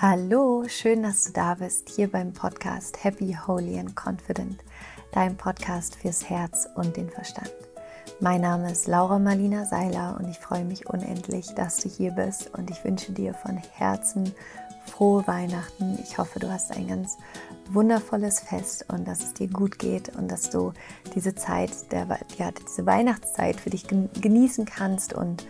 Hallo, schön, dass du da bist, hier beim Podcast Happy, Holy and Confident, dein Podcast fürs Herz und den Verstand. Mein Name ist Laura Marlina Seiler und ich freue mich unendlich, dass du hier bist und ich wünsche dir von Herzen frohe Weihnachten. Ich hoffe, du hast ein ganz wundervolles Fest und dass es dir gut geht und dass du diese Zeit, der, ja, diese Weihnachtszeit für dich genießen kannst und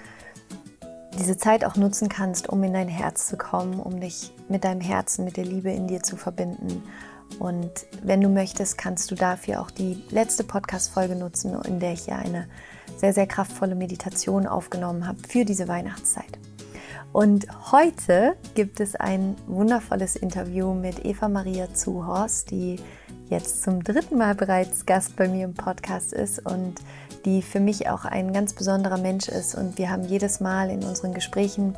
diese Zeit auch nutzen kannst, um in dein Herz zu kommen, um dich mit deinem Herzen, mit der Liebe in dir zu verbinden. Und wenn du möchtest, kannst du dafür auch die letzte Podcast-Folge nutzen, in der ich ja eine sehr, sehr kraftvolle Meditation aufgenommen habe für diese Weihnachtszeit. Und heute gibt es ein wundervolles Interview mit Eva Maria Zuhorst, die jetzt zum dritten Mal bereits Gast bei mir im Podcast ist und die für mich auch ein ganz besonderer Mensch ist. Und wir haben jedes Mal in unseren Gesprächen,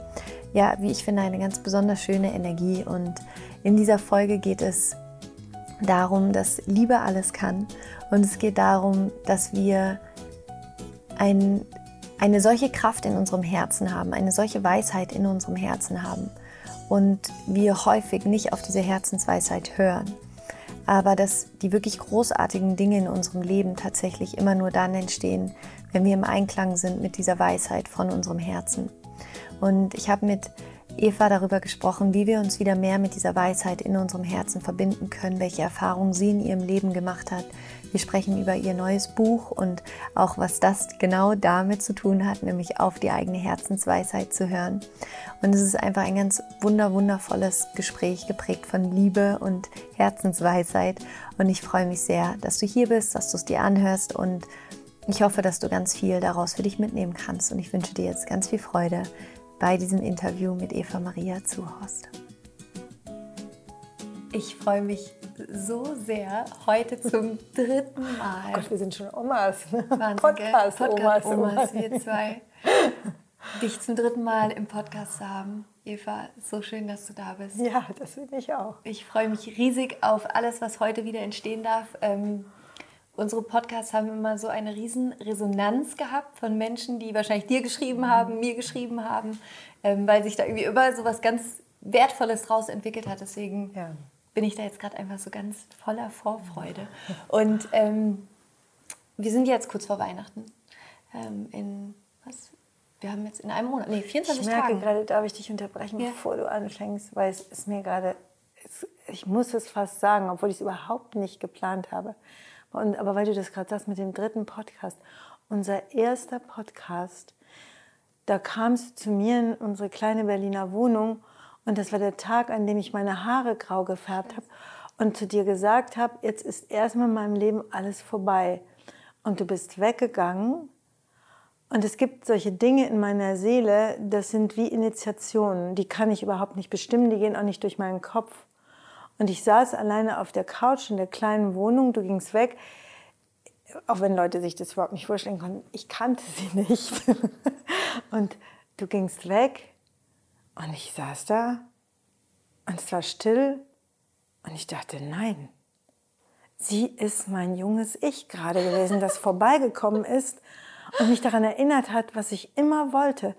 ja, wie ich finde, eine ganz besonders schöne Energie. Und in dieser Folge geht es darum, dass Liebe alles kann. Und es geht darum, dass wir ein, eine solche Kraft in unserem Herzen haben, eine solche Weisheit in unserem Herzen haben. Und wir häufig nicht auf diese Herzensweisheit hören aber dass die wirklich großartigen Dinge in unserem Leben tatsächlich immer nur dann entstehen, wenn wir im Einklang sind mit dieser Weisheit von unserem Herzen. Und ich habe mit Eva darüber gesprochen, wie wir uns wieder mehr mit dieser Weisheit in unserem Herzen verbinden können, welche Erfahrungen sie in ihrem Leben gemacht hat. Wir sprechen über ihr neues Buch und auch was das genau damit zu tun hat, nämlich auf die eigene Herzensweisheit zu hören. Und es ist einfach ein ganz wunder wundervolles Gespräch geprägt von Liebe und Herzensweisheit. Und ich freue mich sehr, dass du hier bist, dass du es dir anhörst und ich hoffe, dass du ganz viel daraus für dich mitnehmen kannst. Und ich wünsche dir jetzt ganz viel Freude bei diesem Interview mit Eva Maria Zuhorst. Ich freue mich so sehr, heute zum dritten Mal. Oh Gott, wir sind schon Omas. Podcast, Podcast Omas, Omas, wir zwei. Dich zum dritten Mal im Podcast zu haben. Eva, so schön, dass du da bist. Ja, das finde ich auch. Ich freue mich riesig auf alles, was heute wieder entstehen darf. Ähm, unsere Podcasts haben immer so eine riesen Resonanz gehabt von Menschen, die wahrscheinlich dir geschrieben haben, mir geschrieben haben, ähm, weil sich da irgendwie immer so was ganz Wertvolles draus entwickelt hat. Deswegen ja. Bin ich da jetzt gerade einfach so ganz voller Vorfreude. Und ähm, wir sind jetzt kurz vor Weihnachten. Ähm, in was? Wir haben jetzt in einem Monat, nee, 24 ich merke Tagen. gerade, darf ich dich unterbrechen, ja. bevor du anfängst, weil es ist mir gerade, ich muss es fast sagen, obwohl ich es überhaupt nicht geplant habe. Und, aber weil du das gerade sagst mit dem dritten Podcast, unser erster Podcast, da kamst du zu mir in unsere kleine Berliner Wohnung und das war der Tag, an dem ich meine Haare grau gefärbt habe und zu dir gesagt habe, jetzt ist erstmal in meinem Leben alles vorbei. Und du bist weggegangen und es gibt solche Dinge in meiner Seele, das sind wie Initiationen, die kann ich überhaupt nicht bestimmen, die gehen auch nicht durch meinen Kopf. Und ich saß alleine auf der Couch in der kleinen Wohnung, du gingst weg, auch wenn Leute sich das überhaupt nicht vorstellen konnten, ich kannte sie nicht. und du gingst weg und ich saß da und es war still und ich dachte, nein, sie ist mein junges Ich gerade gewesen, das vorbeigekommen ist und mich daran erinnert hat, was ich immer wollte.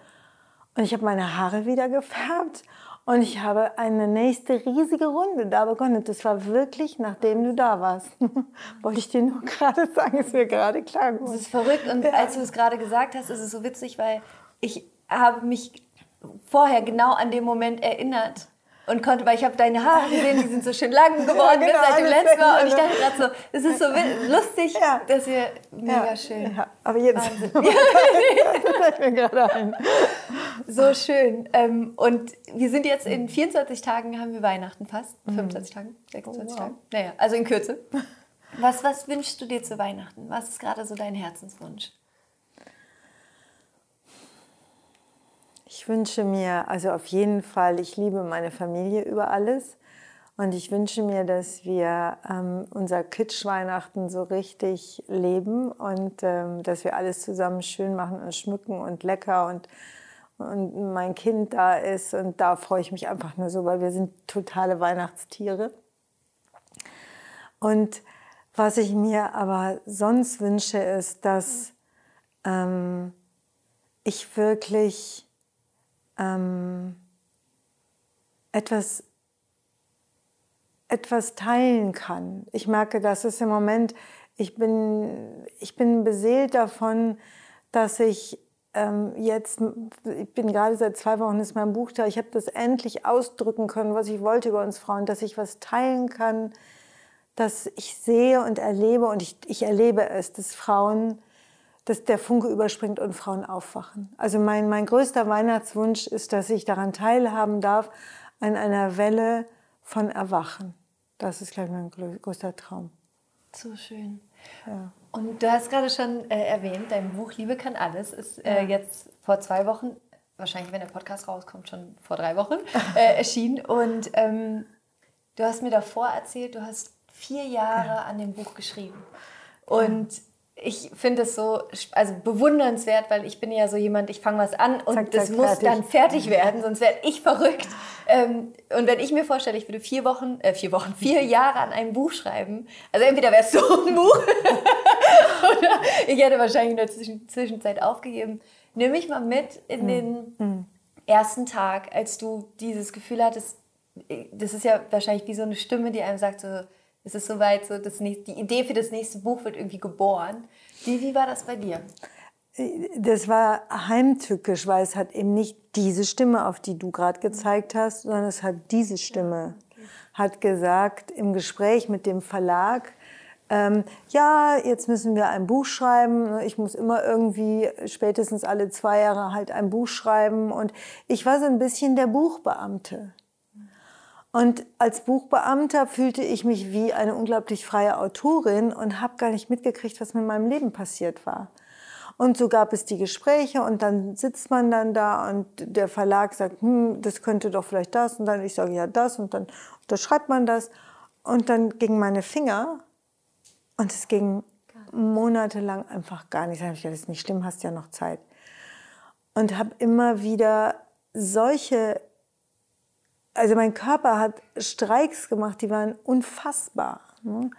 Und ich habe meine Haare wieder gefärbt und ich habe eine nächste riesige Runde da begonnen. Das war wirklich, nachdem du da warst. Wollte ich dir nur gerade sagen, ist mir gerade klar geworden. Das ist verrückt. Und ja. als du es gerade gesagt hast, ist es so witzig, weil ich habe mich vorher genau an den Moment erinnert und konnte, weil ich habe deine Haare gesehen, die sind so schön lang geworden ja, genau, seit dem letzten Mal. Und ich dachte gerade so, es ist so lustig, ja. dass wir mega ja, schön. Ja, aber jetzt das mir gerade ein. So schön. Ähm, und wir sind jetzt in 24 Tagen haben wir Weihnachten fast. 25 mhm. Tagen, 26 oh, wow. Tagen. Naja, also in Kürze. Was, was wünschst du dir zu Weihnachten? Was ist gerade so dein Herzenswunsch? Ich wünsche mir, also auf jeden Fall, ich liebe meine Familie über alles. Und ich wünsche mir, dass wir ähm, unser Kitsch-Weihnachten so richtig leben und ähm, dass wir alles zusammen schön machen und schmücken und lecker und, und mein Kind da ist. Und da freue ich mich einfach nur so, weil wir sind totale Weihnachtstiere. Und was ich mir aber sonst wünsche, ist, dass ähm, ich wirklich ähm, etwas etwas teilen kann. Ich merke, dass es im Moment, ich bin, ich bin beseelt davon, dass ich ähm, jetzt, ich bin gerade seit zwei Wochen ist mein Buch da, ich habe das endlich ausdrücken können, was ich wollte über uns Frauen, dass ich was teilen kann, dass ich sehe und erlebe und ich, ich erlebe es, dass Frauen, dass der Funke überspringt und Frauen aufwachen. Also mein, mein größter Weihnachtswunsch ist, dass ich daran teilhaben darf, an einer Welle von Erwachen. Das ist, glaube ich, mein größter Traum. So schön. Ja. Und du hast gerade schon äh, erwähnt, dein Buch Liebe kann alles ist äh, jetzt vor zwei Wochen, wahrscheinlich wenn der Podcast rauskommt, schon vor drei Wochen äh, erschienen. Und ähm, du hast mir davor erzählt, du hast vier Jahre ja. an dem Buch geschrieben. Und ja ich finde es so also bewundernswert, weil ich bin ja so jemand, ich fange was an und zack, das zack, muss fertig. dann fertig werden, sonst werde ich verrückt. Ähm, und wenn ich mir vorstelle, ich würde vier Wochen, äh, vier Wochen, vier Jahre an einem Buch schreiben, also entweder wäre es so ein Buch oder ich hätte wahrscheinlich in der Zwischen Zwischenzeit aufgegeben. Nimm mich mal mit in den mhm. ersten Tag, als du dieses Gefühl hattest, äh, das ist ja wahrscheinlich wie so eine Stimme, die einem sagt so, es ist soweit, so das nächste, die Idee für das nächste Buch wird irgendwie geboren. Wie, wie war das bei dir? Das war heimtückisch, weil es hat eben nicht diese Stimme, auf die du gerade gezeigt hast, sondern es hat diese Stimme, okay. hat gesagt im Gespräch mit dem Verlag, ähm, ja, jetzt müssen wir ein Buch schreiben. Ich muss immer irgendwie spätestens alle zwei Jahre halt ein Buch schreiben. Und ich war so ein bisschen der Buchbeamte. Und als Buchbeamter fühlte ich mich wie eine unglaublich freie Autorin und habe gar nicht mitgekriegt, was mit meinem Leben passiert war. Und so gab es die Gespräche und dann sitzt man dann da und der Verlag sagt, hm, das könnte doch vielleicht das und dann ich sage ja das und dann unterschreibt man das und dann gingen meine Finger und es ging monatelang einfach gar nicht. Da habe ich gedacht, das ist nicht schlimm, hast ja noch Zeit. Und habe immer wieder solche also mein Körper hat Streiks gemacht, die waren unfassbar. Ne?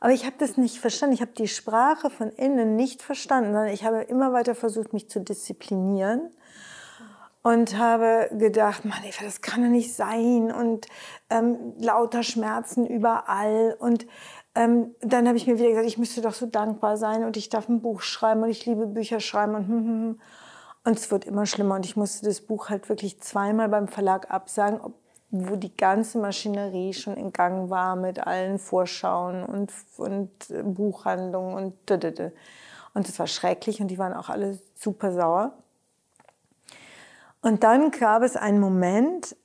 Aber ich habe das nicht verstanden. Ich habe die Sprache von innen nicht verstanden, sondern ich habe immer weiter versucht, mich zu disziplinieren und habe gedacht, Mann, das kann doch nicht sein und ähm, lauter Schmerzen überall und ähm, dann habe ich mir wieder gesagt, ich müsste doch so dankbar sein und ich darf ein Buch schreiben und ich liebe Bücher schreiben und hm, hm, hm. und es wird immer schlimmer und ich musste das Buch halt wirklich zweimal beim Verlag absagen, wo die ganze Maschinerie schon in Gang war mit allen Vorschauen und, und Buchhandlungen und dödödö. Und das war schrecklich und die waren auch alle super sauer. Und dann gab es einen Moment,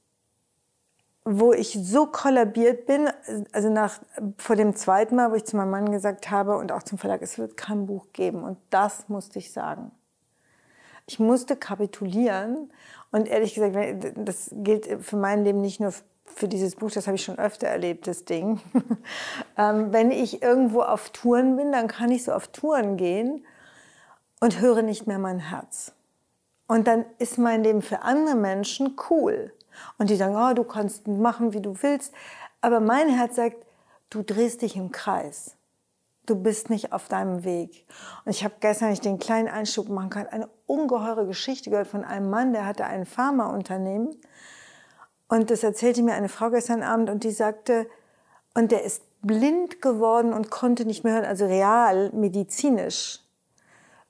wo ich so kollabiert bin, also nach, vor dem zweiten Mal, wo ich zu meinem Mann gesagt habe und auch zum Verlag, es wird kein Buch geben. Und das musste ich sagen. Ich musste kapitulieren und ehrlich gesagt, das gilt für mein Leben nicht nur für dieses Buch, das habe ich schon öfter erlebt, das Ding. ähm, wenn ich irgendwo auf Touren bin, dann kann ich so auf Touren gehen und höre nicht mehr mein Herz. Und dann ist mein Leben für andere Menschen cool. Und die sagen, oh, du kannst machen, wie du willst. Aber mein Herz sagt, du drehst dich im Kreis du bist nicht auf deinem Weg. Und ich habe gestern, ich den kleinen Einschub machen kann, eine ungeheure Geschichte gehört von einem Mann, der hatte ein Pharmaunternehmen. Und das erzählte mir eine Frau gestern Abend und die sagte, und der ist blind geworden und konnte nicht mehr hören, also real, medizinisch.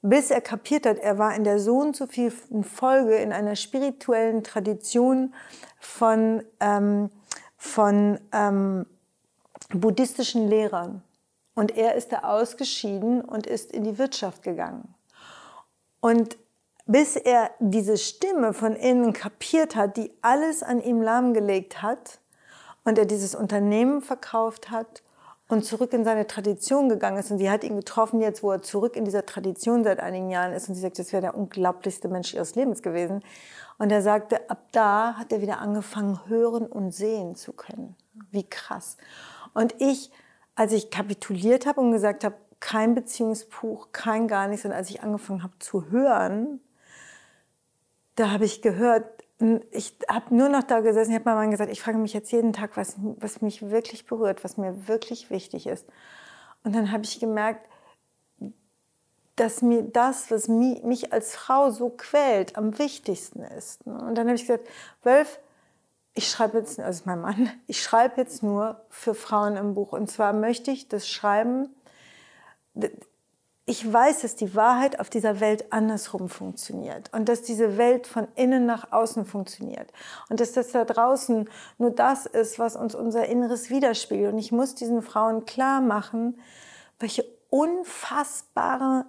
Bis er kapiert hat, er war in der so und so vielen Folge in einer spirituellen Tradition von, ähm, von ähm, buddhistischen Lehrern. Und er ist da ausgeschieden und ist in die Wirtschaft gegangen. Und bis er diese Stimme von innen kapiert hat, die alles an ihm lahmgelegt hat und er dieses Unternehmen verkauft hat und zurück in seine Tradition gegangen ist. Und sie hat ihn getroffen jetzt, wo er zurück in dieser Tradition seit einigen Jahren ist. Und sie sagt, das wäre der unglaublichste Mensch ihres Lebens gewesen. Und er sagte, ab da hat er wieder angefangen, hören und sehen zu können. Wie krass. Und ich als ich kapituliert habe und gesagt habe, kein Beziehungsbuch, kein gar nichts, und als ich angefangen habe zu hören, da habe ich gehört, ich habe nur noch da gesessen, ich habe Mann gesagt, ich frage mich jetzt jeden Tag, was, was mich wirklich berührt, was mir wirklich wichtig ist. Und dann habe ich gemerkt, dass mir das, was mich als Frau so quält, am wichtigsten ist. Und dann habe ich gesagt, Wölf, ich schreibe jetzt, also mein Mann, ich schreibe jetzt nur für Frauen im Buch. Und zwar möchte ich das Schreiben, ich weiß, dass die Wahrheit auf dieser Welt andersrum funktioniert und dass diese Welt von innen nach außen funktioniert und dass das da draußen nur das ist, was uns unser Inneres widerspiegelt. Und ich muss diesen Frauen klar machen, welche unfassbare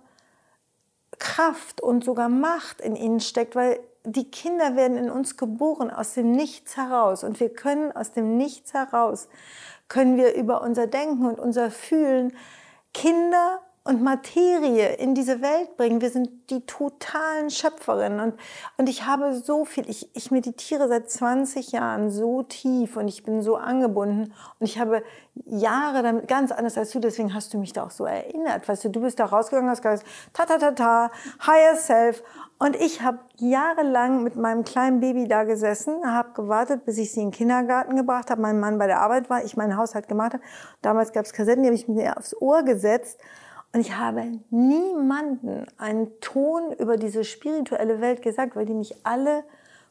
Kraft und sogar Macht in ihnen steckt, weil die Kinder werden in uns geboren aus dem Nichts heraus. Und wir können aus dem Nichts heraus, können wir über unser Denken und unser Fühlen Kinder und Materie in diese Welt bringen. Wir sind die totalen Schöpferinnen. Und, und ich habe so viel, ich, ich meditiere seit 20 Jahren so tief und ich bin so angebunden. Und ich habe Jahre damit, ganz anders als du, deswegen hast du mich da auch so erinnert. Weißt du, du bist da rausgegangen, hast gesagt, ta ta ta ta, higher self. Und ich habe jahrelang mit meinem kleinen Baby da gesessen, habe gewartet, bis ich sie in den Kindergarten gebracht habe, mein Mann bei der Arbeit war, ich meinen Haushalt gemacht habe. Damals gab es Kassetten, die habe ich mir aufs Ohr gesetzt und ich habe niemanden einen Ton über diese spirituelle Welt gesagt, weil die mich alle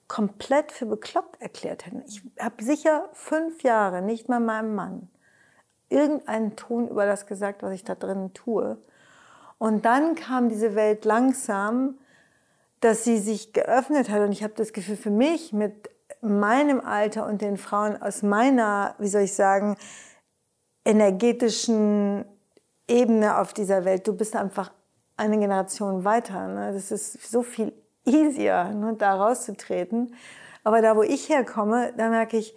komplett für bekloppt erklärt hätten. Ich habe sicher fünf Jahre nicht mal meinem Mann irgendeinen Ton über das gesagt, was ich da drinnen tue. Und dann kam diese Welt langsam, dass sie sich geöffnet hat. Und ich habe das Gefühl, für mich mit meinem Alter und den Frauen aus meiner, wie soll ich sagen, energetischen Ebene auf dieser Welt. Du bist einfach eine Generation weiter. Ne? Das ist so viel easier, ne, da rauszutreten. Aber da, wo ich herkomme, da merke ich,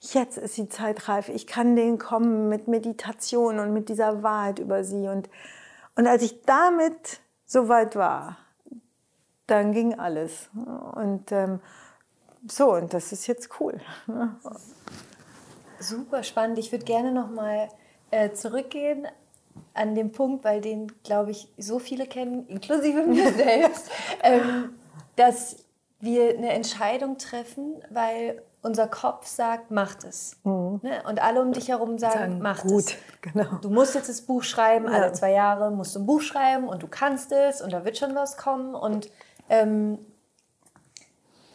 jetzt ist die Zeit reif. Ich kann denen kommen mit Meditation und mit dieser Wahrheit über sie. Und, und als ich damit so weit war, dann ging alles. Und ähm, so, und das ist jetzt cool. Super spannend. Ich würde gerne noch mal äh, zurückgehen an dem Punkt, weil den, glaube ich, so viele kennen, inklusive mir selbst, ähm, dass wir eine Entscheidung treffen, weil unser Kopf sagt, macht es. Mhm. Ne? Und alle um dich herum sagen, sagen mach gut, es. Genau. Du musst jetzt das Buch schreiben, ja. alle zwei Jahre musst du ein Buch schreiben und du kannst es und da wird schon was kommen. Und ähm,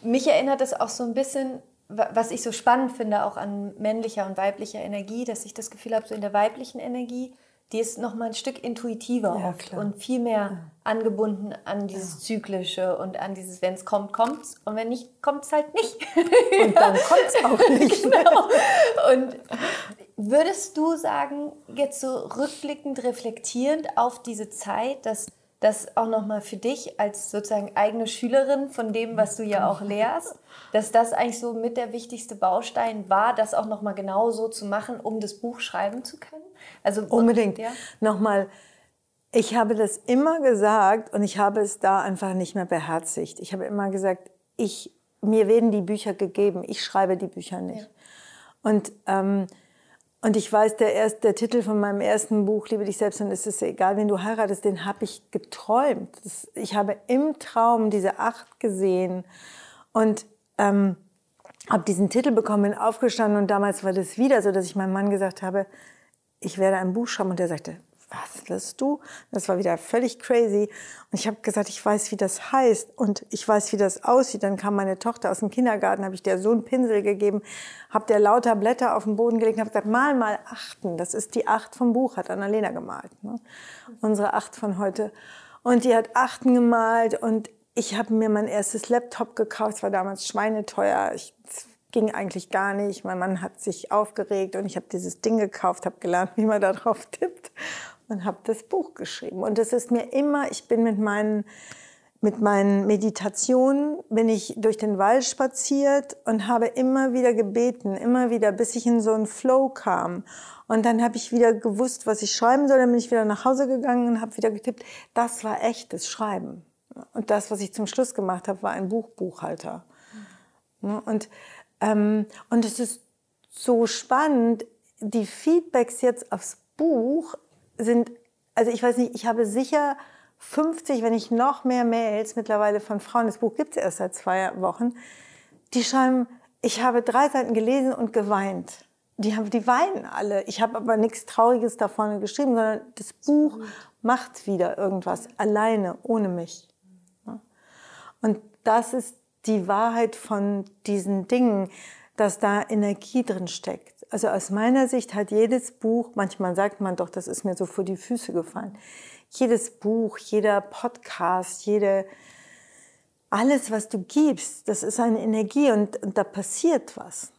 mich erinnert das auch so ein bisschen, was ich so spannend finde, auch an männlicher und weiblicher Energie, dass ich das Gefühl habe, so in der weiblichen Energie die ist noch mal ein Stück intuitiver ja, oft und viel mehr ja. angebunden an dieses ja. Zyklische und an dieses, wenn es kommt, kommt es und wenn nicht, kommt es halt nicht. Und dann kommt es auch nicht. genau. Und würdest du sagen, jetzt so rückblickend, reflektierend auf diese Zeit, dass das auch noch mal für dich als sozusagen eigene Schülerin von dem, was du ja auch lehrst, dass das eigentlich so mit der wichtigste Baustein war, das auch noch mal genau so zu machen, um das Buch schreiben zu können? Also unbedingt. Ja? Nochmal, ich habe das immer gesagt und ich habe es da einfach nicht mehr beherzigt. Ich habe immer gesagt, ich, mir werden die Bücher gegeben, ich schreibe die Bücher nicht. Ja. Und, ähm, und ich weiß, der, erst, der Titel von meinem ersten Buch, Liebe dich selbst, und es ist egal, wenn du heiratest, den habe ich geträumt. Das, ich habe im Traum diese acht gesehen und ähm, habe diesen Titel bekommen, bin aufgestanden und damals war das wieder so, dass ich meinem Mann gesagt habe, ich werde ein Buch schreiben. Und der sagte, was willst du? Das war wieder völlig crazy. Und ich habe gesagt, ich weiß, wie das heißt und ich weiß, wie das aussieht. Dann kam meine Tochter aus dem Kindergarten, habe ich der so einen Pinsel gegeben, habe der lauter Blätter auf den Boden gelegt und habe gesagt, mal mal achten. Das ist die Acht vom Buch, hat Annalena gemalt. Ne? Unsere Acht von heute. Und die hat Achten gemalt und ich habe mir mein erstes Laptop gekauft. Es war damals schweineteuer. Ich ging eigentlich gar nicht. Mein Mann hat sich aufgeregt und ich habe dieses Ding gekauft, habe gelernt, wie man da drauf tippt und habe das Buch geschrieben. Und es ist mir immer, ich bin mit meinen mit meinen Meditationen bin ich durch den Wald spaziert und habe immer wieder gebeten, immer wieder, bis ich in so einen Flow kam. Und dann habe ich wieder gewusst, was ich schreiben soll. Dann bin ich wieder nach Hause gegangen und habe wieder getippt. Das war echtes Schreiben. Und das, was ich zum Schluss gemacht habe, war ein Buchbuchhalter. Mhm. Und ähm, und es ist so spannend, die Feedbacks jetzt aufs Buch sind, also ich weiß nicht, ich habe sicher 50, wenn nicht noch mehr Mails mittlerweile von Frauen, das Buch gibt es erst seit zwei Wochen, die schreiben, ich habe drei Seiten gelesen und geweint. Die, haben, die weinen alle. Ich habe aber nichts Trauriges da vorne geschrieben, sondern das Buch macht wieder irgendwas, alleine, ohne mich. Und das ist die Wahrheit von diesen Dingen, dass da Energie drin steckt. Also aus meiner Sicht hat jedes Buch, manchmal sagt man doch, das ist mir so vor die Füße gefallen, jedes Buch, jeder Podcast, jede, alles, was du gibst, das ist eine Energie und, und da passiert was.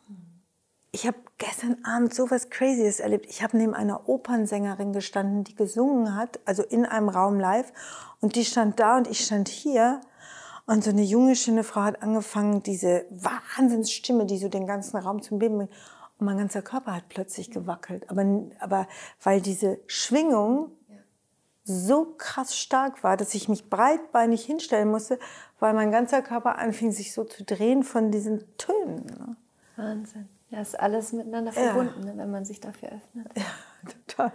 Ich habe gestern Abend so was Crazyes erlebt. Ich habe neben einer Opernsängerin gestanden, die gesungen hat, also in einem Raum live. Und die stand da und ich stand hier. Und so eine junge, schöne Frau hat angefangen, diese Wahnsinnsstimme, die so den ganzen Raum zum Beben bringt. Und mein ganzer Körper hat plötzlich gewackelt. Aber, aber weil diese Schwingung so krass stark war, dass ich mich breitbeinig hinstellen musste, weil mein ganzer Körper anfing, sich so zu drehen von diesen Tönen. Ne? Wahnsinn. Ja, ist alles miteinander verbunden, ja. Ne, wenn man sich dafür öffnet. Ja, total.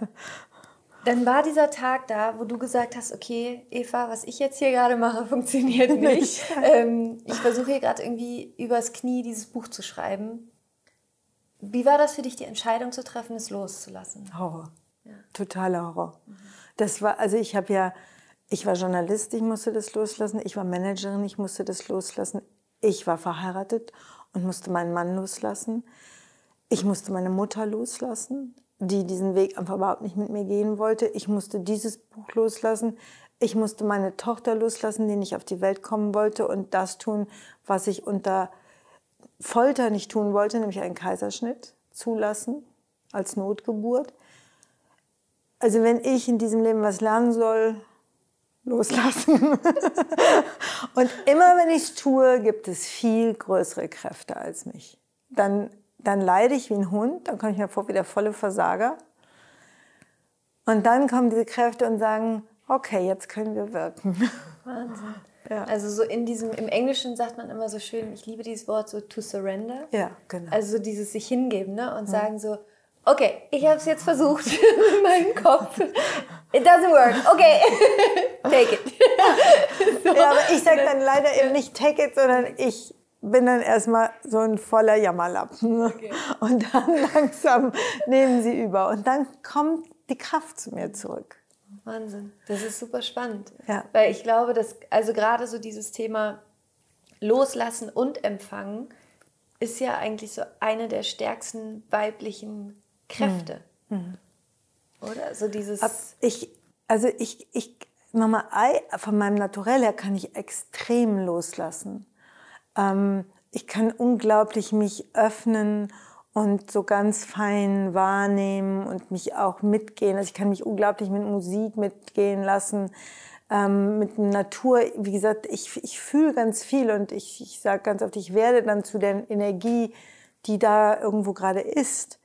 Dann war dieser Tag da, wo du gesagt hast, okay, Eva, was ich jetzt hier gerade mache, funktioniert nicht. ähm, ich versuche hier gerade irgendwie übers Knie dieses Buch zu schreiben. Wie war das für dich, die Entscheidung zu treffen, es loszulassen? Horror. Ja. Totaler Horror. Mhm. Das war, also ich habe ja, ich war Journalist, ich musste das loslassen. Ich war Managerin, ich musste das loslassen. Ich war verheiratet und musste meinen Mann loslassen. Ich musste meine Mutter loslassen, die diesen Weg einfach überhaupt nicht mit mir gehen wollte. Ich musste dieses Buch loslassen. Ich musste meine Tochter loslassen, die nicht auf die Welt kommen wollte und das tun, was ich unter Folter nicht tun wollte, nämlich einen Kaiserschnitt zulassen als Notgeburt. Also wenn ich in diesem Leben was lernen soll, loslassen. und immer wenn ich es tue, gibt es viel größere Kräfte als mich. Dann, dann leide ich wie ein Hund, dann komme ich mir vor wie der volle Versager. Und dann kommen diese Kräfte und sagen, okay, jetzt können wir wirken. Wahnsinn. Ja. Also so in diesem, im Englischen sagt man immer so schön, ich liebe dieses Wort so to surrender. Ja, genau. Also so dieses sich hingeben ne? und ja. sagen so, okay, ich habe es jetzt versucht in meinem Kopf. It doesn't work. Okay, take it. so. Ja, aber ich sage dann leider eben nicht take it, sondern ich bin dann erstmal so ein voller Jammerlappen. Okay. Und dann langsam nehmen sie über. Und dann kommt die Kraft zu mir zurück. Wahnsinn. Das ist super spannend. Ja. Weil ich glaube, dass, also gerade so dieses Thema Loslassen und Empfangen ist ja eigentlich so eine der stärksten weiblichen Kräfte. Mhm. Oder? So dieses. Ich, also ich, ich, Ei, von meinem Naturell her kann ich extrem loslassen. Ähm, ich kann unglaublich mich öffnen und so ganz fein wahrnehmen und mich auch mitgehen. Also ich kann mich unglaublich mit Musik mitgehen lassen, ähm, mit Natur. Wie gesagt, ich, ich fühle ganz viel und ich, ich sage ganz oft, ich werde dann zu der Energie, die da irgendwo gerade ist.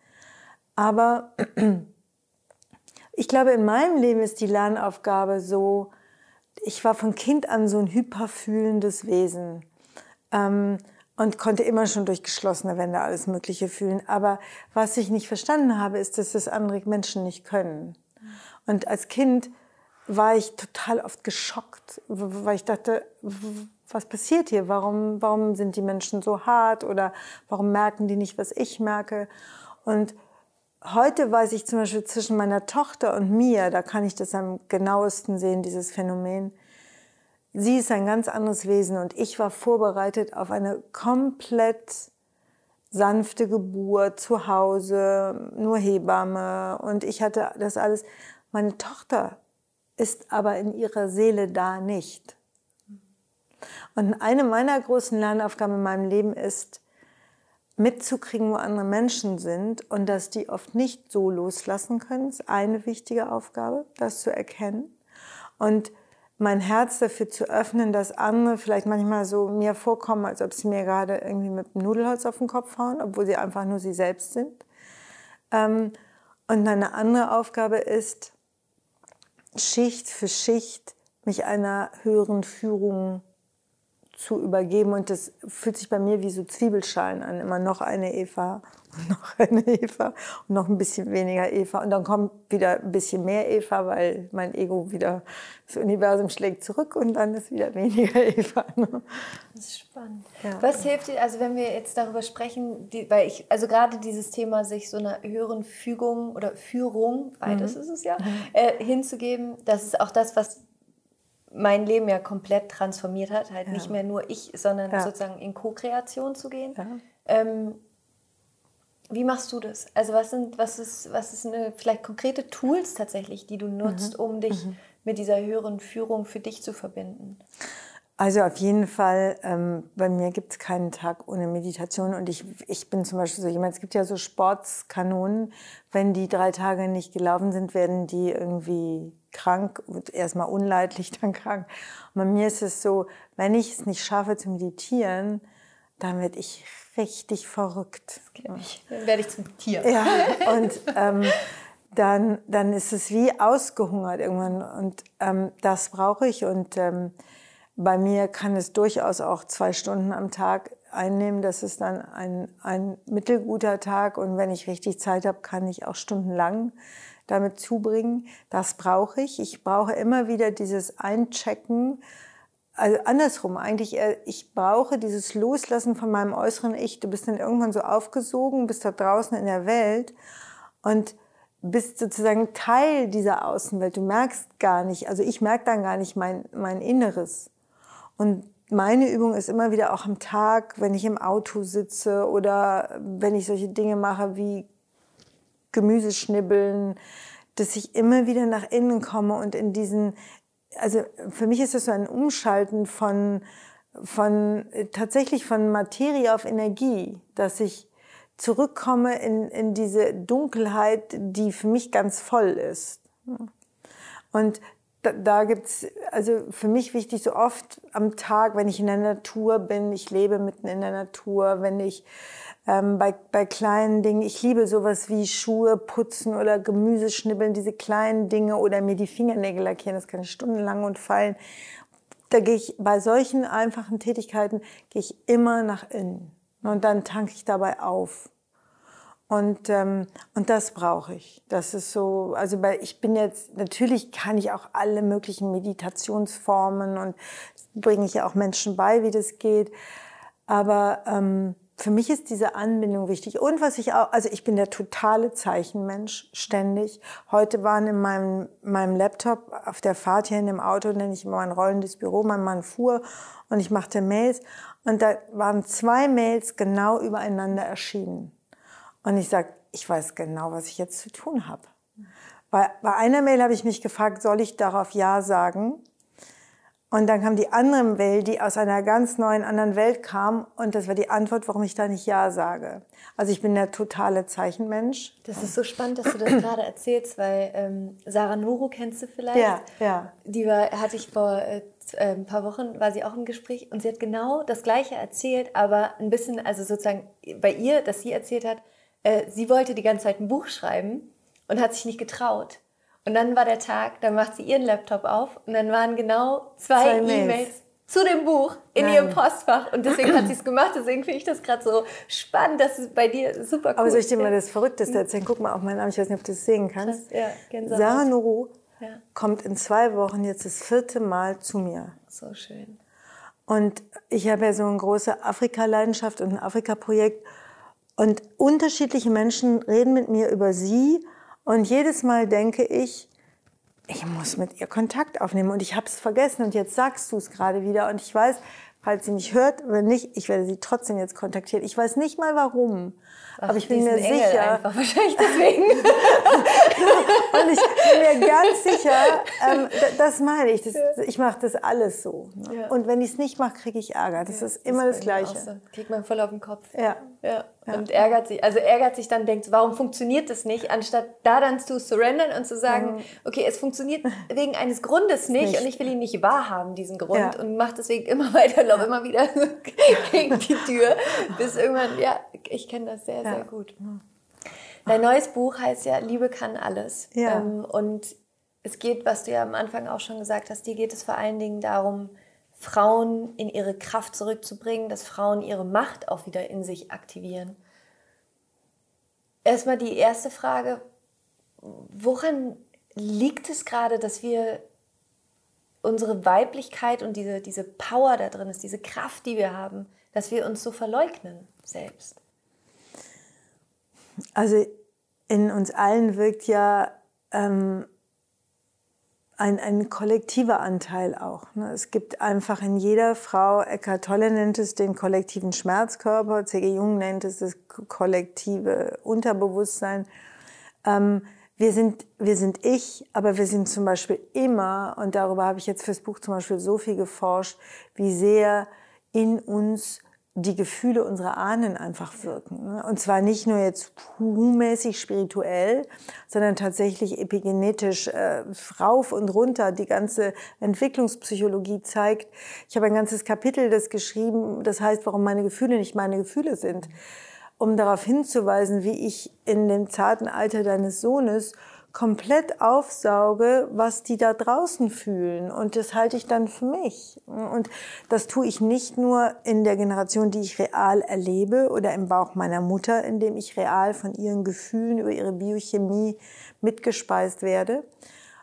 Aber ich glaube, in meinem Leben ist die Lernaufgabe so, ich war von Kind an so ein hyperfühlendes Wesen ähm, und konnte immer schon durch geschlossene Wände alles Mögliche fühlen. Aber was ich nicht verstanden habe, ist, dass das andere Menschen nicht können. Und als Kind war ich total oft geschockt, weil ich dachte, was passiert hier? Warum, warum sind die Menschen so hart oder warum merken die nicht, was ich merke? Und heute weiß ich zum Beispiel zwischen meiner Tochter und mir, da kann ich das am genauesten sehen, dieses Phänomen. Sie ist ein ganz anderes Wesen und ich war vorbereitet auf eine komplett sanfte Geburt zu Hause, nur Hebamme und ich hatte das alles. Meine Tochter ist aber in ihrer Seele da nicht. Und eine meiner großen Lernaufgaben in meinem Leben ist, mitzukriegen, wo andere Menschen sind und dass die oft nicht so loslassen können, ist eine wichtige Aufgabe, das zu erkennen. Und mein Herz dafür zu öffnen, dass andere vielleicht manchmal so mir vorkommen, als ob sie mir gerade irgendwie mit dem Nudelholz auf den Kopf hauen, obwohl sie einfach nur sie selbst sind. Ähm, und eine andere Aufgabe ist, Schicht für Schicht mich einer höheren Führung zu übergeben. Und das fühlt sich bei mir wie so Zwiebelschalen an. Immer noch eine Eva und noch eine Eva und noch ein bisschen weniger Eva. Und dann kommt wieder ein bisschen mehr Eva, weil mein Ego wieder, das Universum schlägt zurück und dann ist wieder weniger Eva. Ne? Das ist spannend. Ja. Was hilft dir, also wenn wir jetzt darüber sprechen, die, weil ich, also gerade dieses Thema, sich so einer höheren Fügung oder Führung, beides mhm. ist es ja, mhm. äh, hinzugeben, das ist auch das, was mein Leben ja komplett transformiert hat. Halt ja. nicht mehr nur ich, sondern ja. sozusagen in Co-Kreation zu gehen. Ähm, wie machst du das? Also was sind, was ist, was ist eine vielleicht konkrete Tools tatsächlich, die du nutzt, mhm. um dich mhm. mit dieser höheren Führung für dich zu verbinden? Also auf jeden Fall, ähm, bei mir gibt es keinen Tag ohne Meditation. Und ich, ich bin zum Beispiel so jemand, es gibt ja so Sportskanonen, wenn die drei Tage nicht gelaufen sind, werden die irgendwie krank, erstmal unleidlich, dann krank. Und bei mir ist es so, wenn ich es nicht schaffe zu meditieren, dann werde ich richtig verrückt. Ich. Dann werde ich zum Tier. Ja, und ähm, dann, dann ist es wie ausgehungert irgendwann. Und ähm, das brauche ich. Und ähm, bei mir kann es durchaus auch zwei Stunden am Tag einnehmen. Das ist dann ein, ein mittelguter Tag. Und wenn ich richtig Zeit habe, kann ich auch stundenlang damit zubringen. Das brauche ich. Ich brauche immer wieder dieses Einchecken. Also andersrum eigentlich, ich brauche dieses Loslassen von meinem äußeren Ich. Du bist dann irgendwann so aufgesogen, bist da draußen in der Welt und bist sozusagen Teil dieser Außenwelt. Du merkst gar nicht, also ich merke dann gar nicht mein, mein Inneres. Und meine Übung ist immer wieder auch am Tag, wenn ich im Auto sitze oder wenn ich solche Dinge mache wie Gemüse schnibbeln, dass ich immer wieder nach innen komme und in diesen, also für mich ist das so ein Umschalten von, von tatsächlich von Materie auf Energie, dass ich zurückkomme in, in diese Dunkelheit, die für mich ganz voll ist. Und da, da gibt's also für mich wichtig, so oft am Tag, wenn ich in der Natur bin, ich lebe mitten in der Natur, wenn ich ähm, bei, bei kleinen Dingen, ich liebe sowas wie Schuhe putzen oder Gemüse schnibbeln, diese kleinen Dinge oder mir die Fingernägel lackieren, das kann ich stundenlang und fallen. Da gehe ich bei solchen einfachen Tätigkeiten gehe ich immer nach innen und dann tanke ich dabei auf. Und, ähm, und das brauche ich. Das ist so, also bei, ich bin jetzt, natürlich kann ich auch alle möglichen Meditationsformen und bringe ich ja auch Menschen bei, wie das geht. Aber ähm, für mich ist diese Anbindung wichtig. Und was ich auch, also ich bin der totale Zeichenmensch, ständig. Heute waren in meinem, meinem Laptop auf der Fahrt hier in dem Auto, nenne ich immer mein rollendes Büro, mein Mann fuhr und ich machte Mails. Und da waren zwei Mails genau übereinander erschienen. Und ich sage, ich weiß genau, was ich jetzt zu tun habe. Bei, bei einer Mail habe ich mich gefragt, soll ich darauf Ja sagen? Und dann kam die andere Mail, die aus einer ganz neuen anderen Welt kam. Und das war die Antwort, warum ich da nicht Ja sage. Also ich bin der totale Zeichenmensch. Das ist so spannend, dass du das gerade erzählst, weil ähm, Sarah Nuru kennst du vielleicht? Ja, ja. Die war, hatte ich vor äh, äh, ein paar Wochen, war sie auch im Gespräch und sie hat genau das Gleiche erzählt, aber ein bisschen, also sozusagen bei ihr, dass sie erzählt hat, äh, sie wollte die ganze Zeit ein Buch schreiben und hat sich nicht getraut. Und dann war der Tag, da macht sie ihren Laptop auf und dann waren genau zwei, E-Mails zu dem Buch in Nein. ihrem Postfach. Und deswegen hat sie es gemacht. Deswegen finde ich das gerade so spannend, dass es bei dir super cool Aber soll ich dir mal das Verrückteste erzählen? Guck mal auf meinen Namen, ich weiß nicht, ob du das sehen kannst. Ja, Sarah Nuru ja. kommt in zwei Wochen jetzt das vierte Mal zu mir. So schön. Und ich habe ja so eine große Afrika-Leidenschaft und ein Afrika-Projekt. Und unterschiedliche Menschen reden mit mir über sie und jedes Mal denke ich, ich muss mit ihr Kontakt aufnehmen und ich habe es vergessen und jetzt sagst du es gerade wieder und ich weiß, falls sie mich hört, wenn nicht, ich werde sie trotzdem jetzt kontaktieren. Ich weiß nicht mal warum. Ach, aber ich bin mir Engel sicher. Einfach, wahrscheinlich deswegen. und ich bin mir ganz sicher, ähm, das meine ich. Das, ich mache das alles so. Ne? Ja. Und wenn ich es nicht mache, kriege ich Ärger. Das ja, ist immer das, das Gleiche. So. Kriegt man voll auf den Kopf. Ja. Ja. Und ärgert sich, also ärgert sich dann, denkt, warum funktioniert das nicht, anstatt da dann zu surrendern und zu sagen, mhm. okay, es funktioniert wegen eines Grundes nicht, nicht, und ich will ihn nicht wahrhaben, diesen Grund, und mache deswegen immer weiter, laufe immer wieder gegen die Tür, bis irgendwann, ja, ich kenne das sehr, sehr gut. Dein neues Buch heißt ja Liebe kann alles. Ja. Ähm, und es geht, was du ja am Anfang auch schon gesagt hast, dir geht es vor allen Dingen darum, Frauen in ihre Kraft zurückzubringen, dass Frauen ihre Macht auch wieder in sich aktivieren. Erstmal die erste Frage, woran liegt es gerade, dass wir unsere Weiblichkeit und diese, diese Power da drin ist, diese Kraft, die wir haben, dass wir uns so verleugnen selbst? Also in uns allen wirkt ja ähm, ein, ein kollektiver Anteil auch. Ne? Es gibt einfach in jeder Frau, Eckhart Tolle nennt es den kollektiven Schmerzkörper, C.G. Jung nennt es das kollektive Unterbewusstsein. Ähm, wir sind, wir sind ich, aber wir sind zum Beispiel immer, und darüber habe ich jetzt fürs Buch zum Beispiel so viel geforscht, wie sehr in uns die Gefühle unserer Ahnen einfach wirken. Ne? Und zwar nicht nur jetzt mäßig spirituell, sondern tatsächlich epigenetisch äh, rauf und runter. Die ganze Entwicklungspsychologie zeigt. Ich habe ein ganzes Kapitel das geschrieben, das heißt, warum meine Gefühle nicht meine Gefühle sind. Um darauf hinzuweisen, wie ich in dem zarten Alter deines Sohnes komplett aufsauge, was die da draußen fühlen. Und das halte ich dann für mich. Und das tue ich nicht nur in der Generation, die ich real erlebe oder im Bauch meiner Mutter, in dem ich real von ihren Gefühlen über ihre Biochemie mitgespeist werde,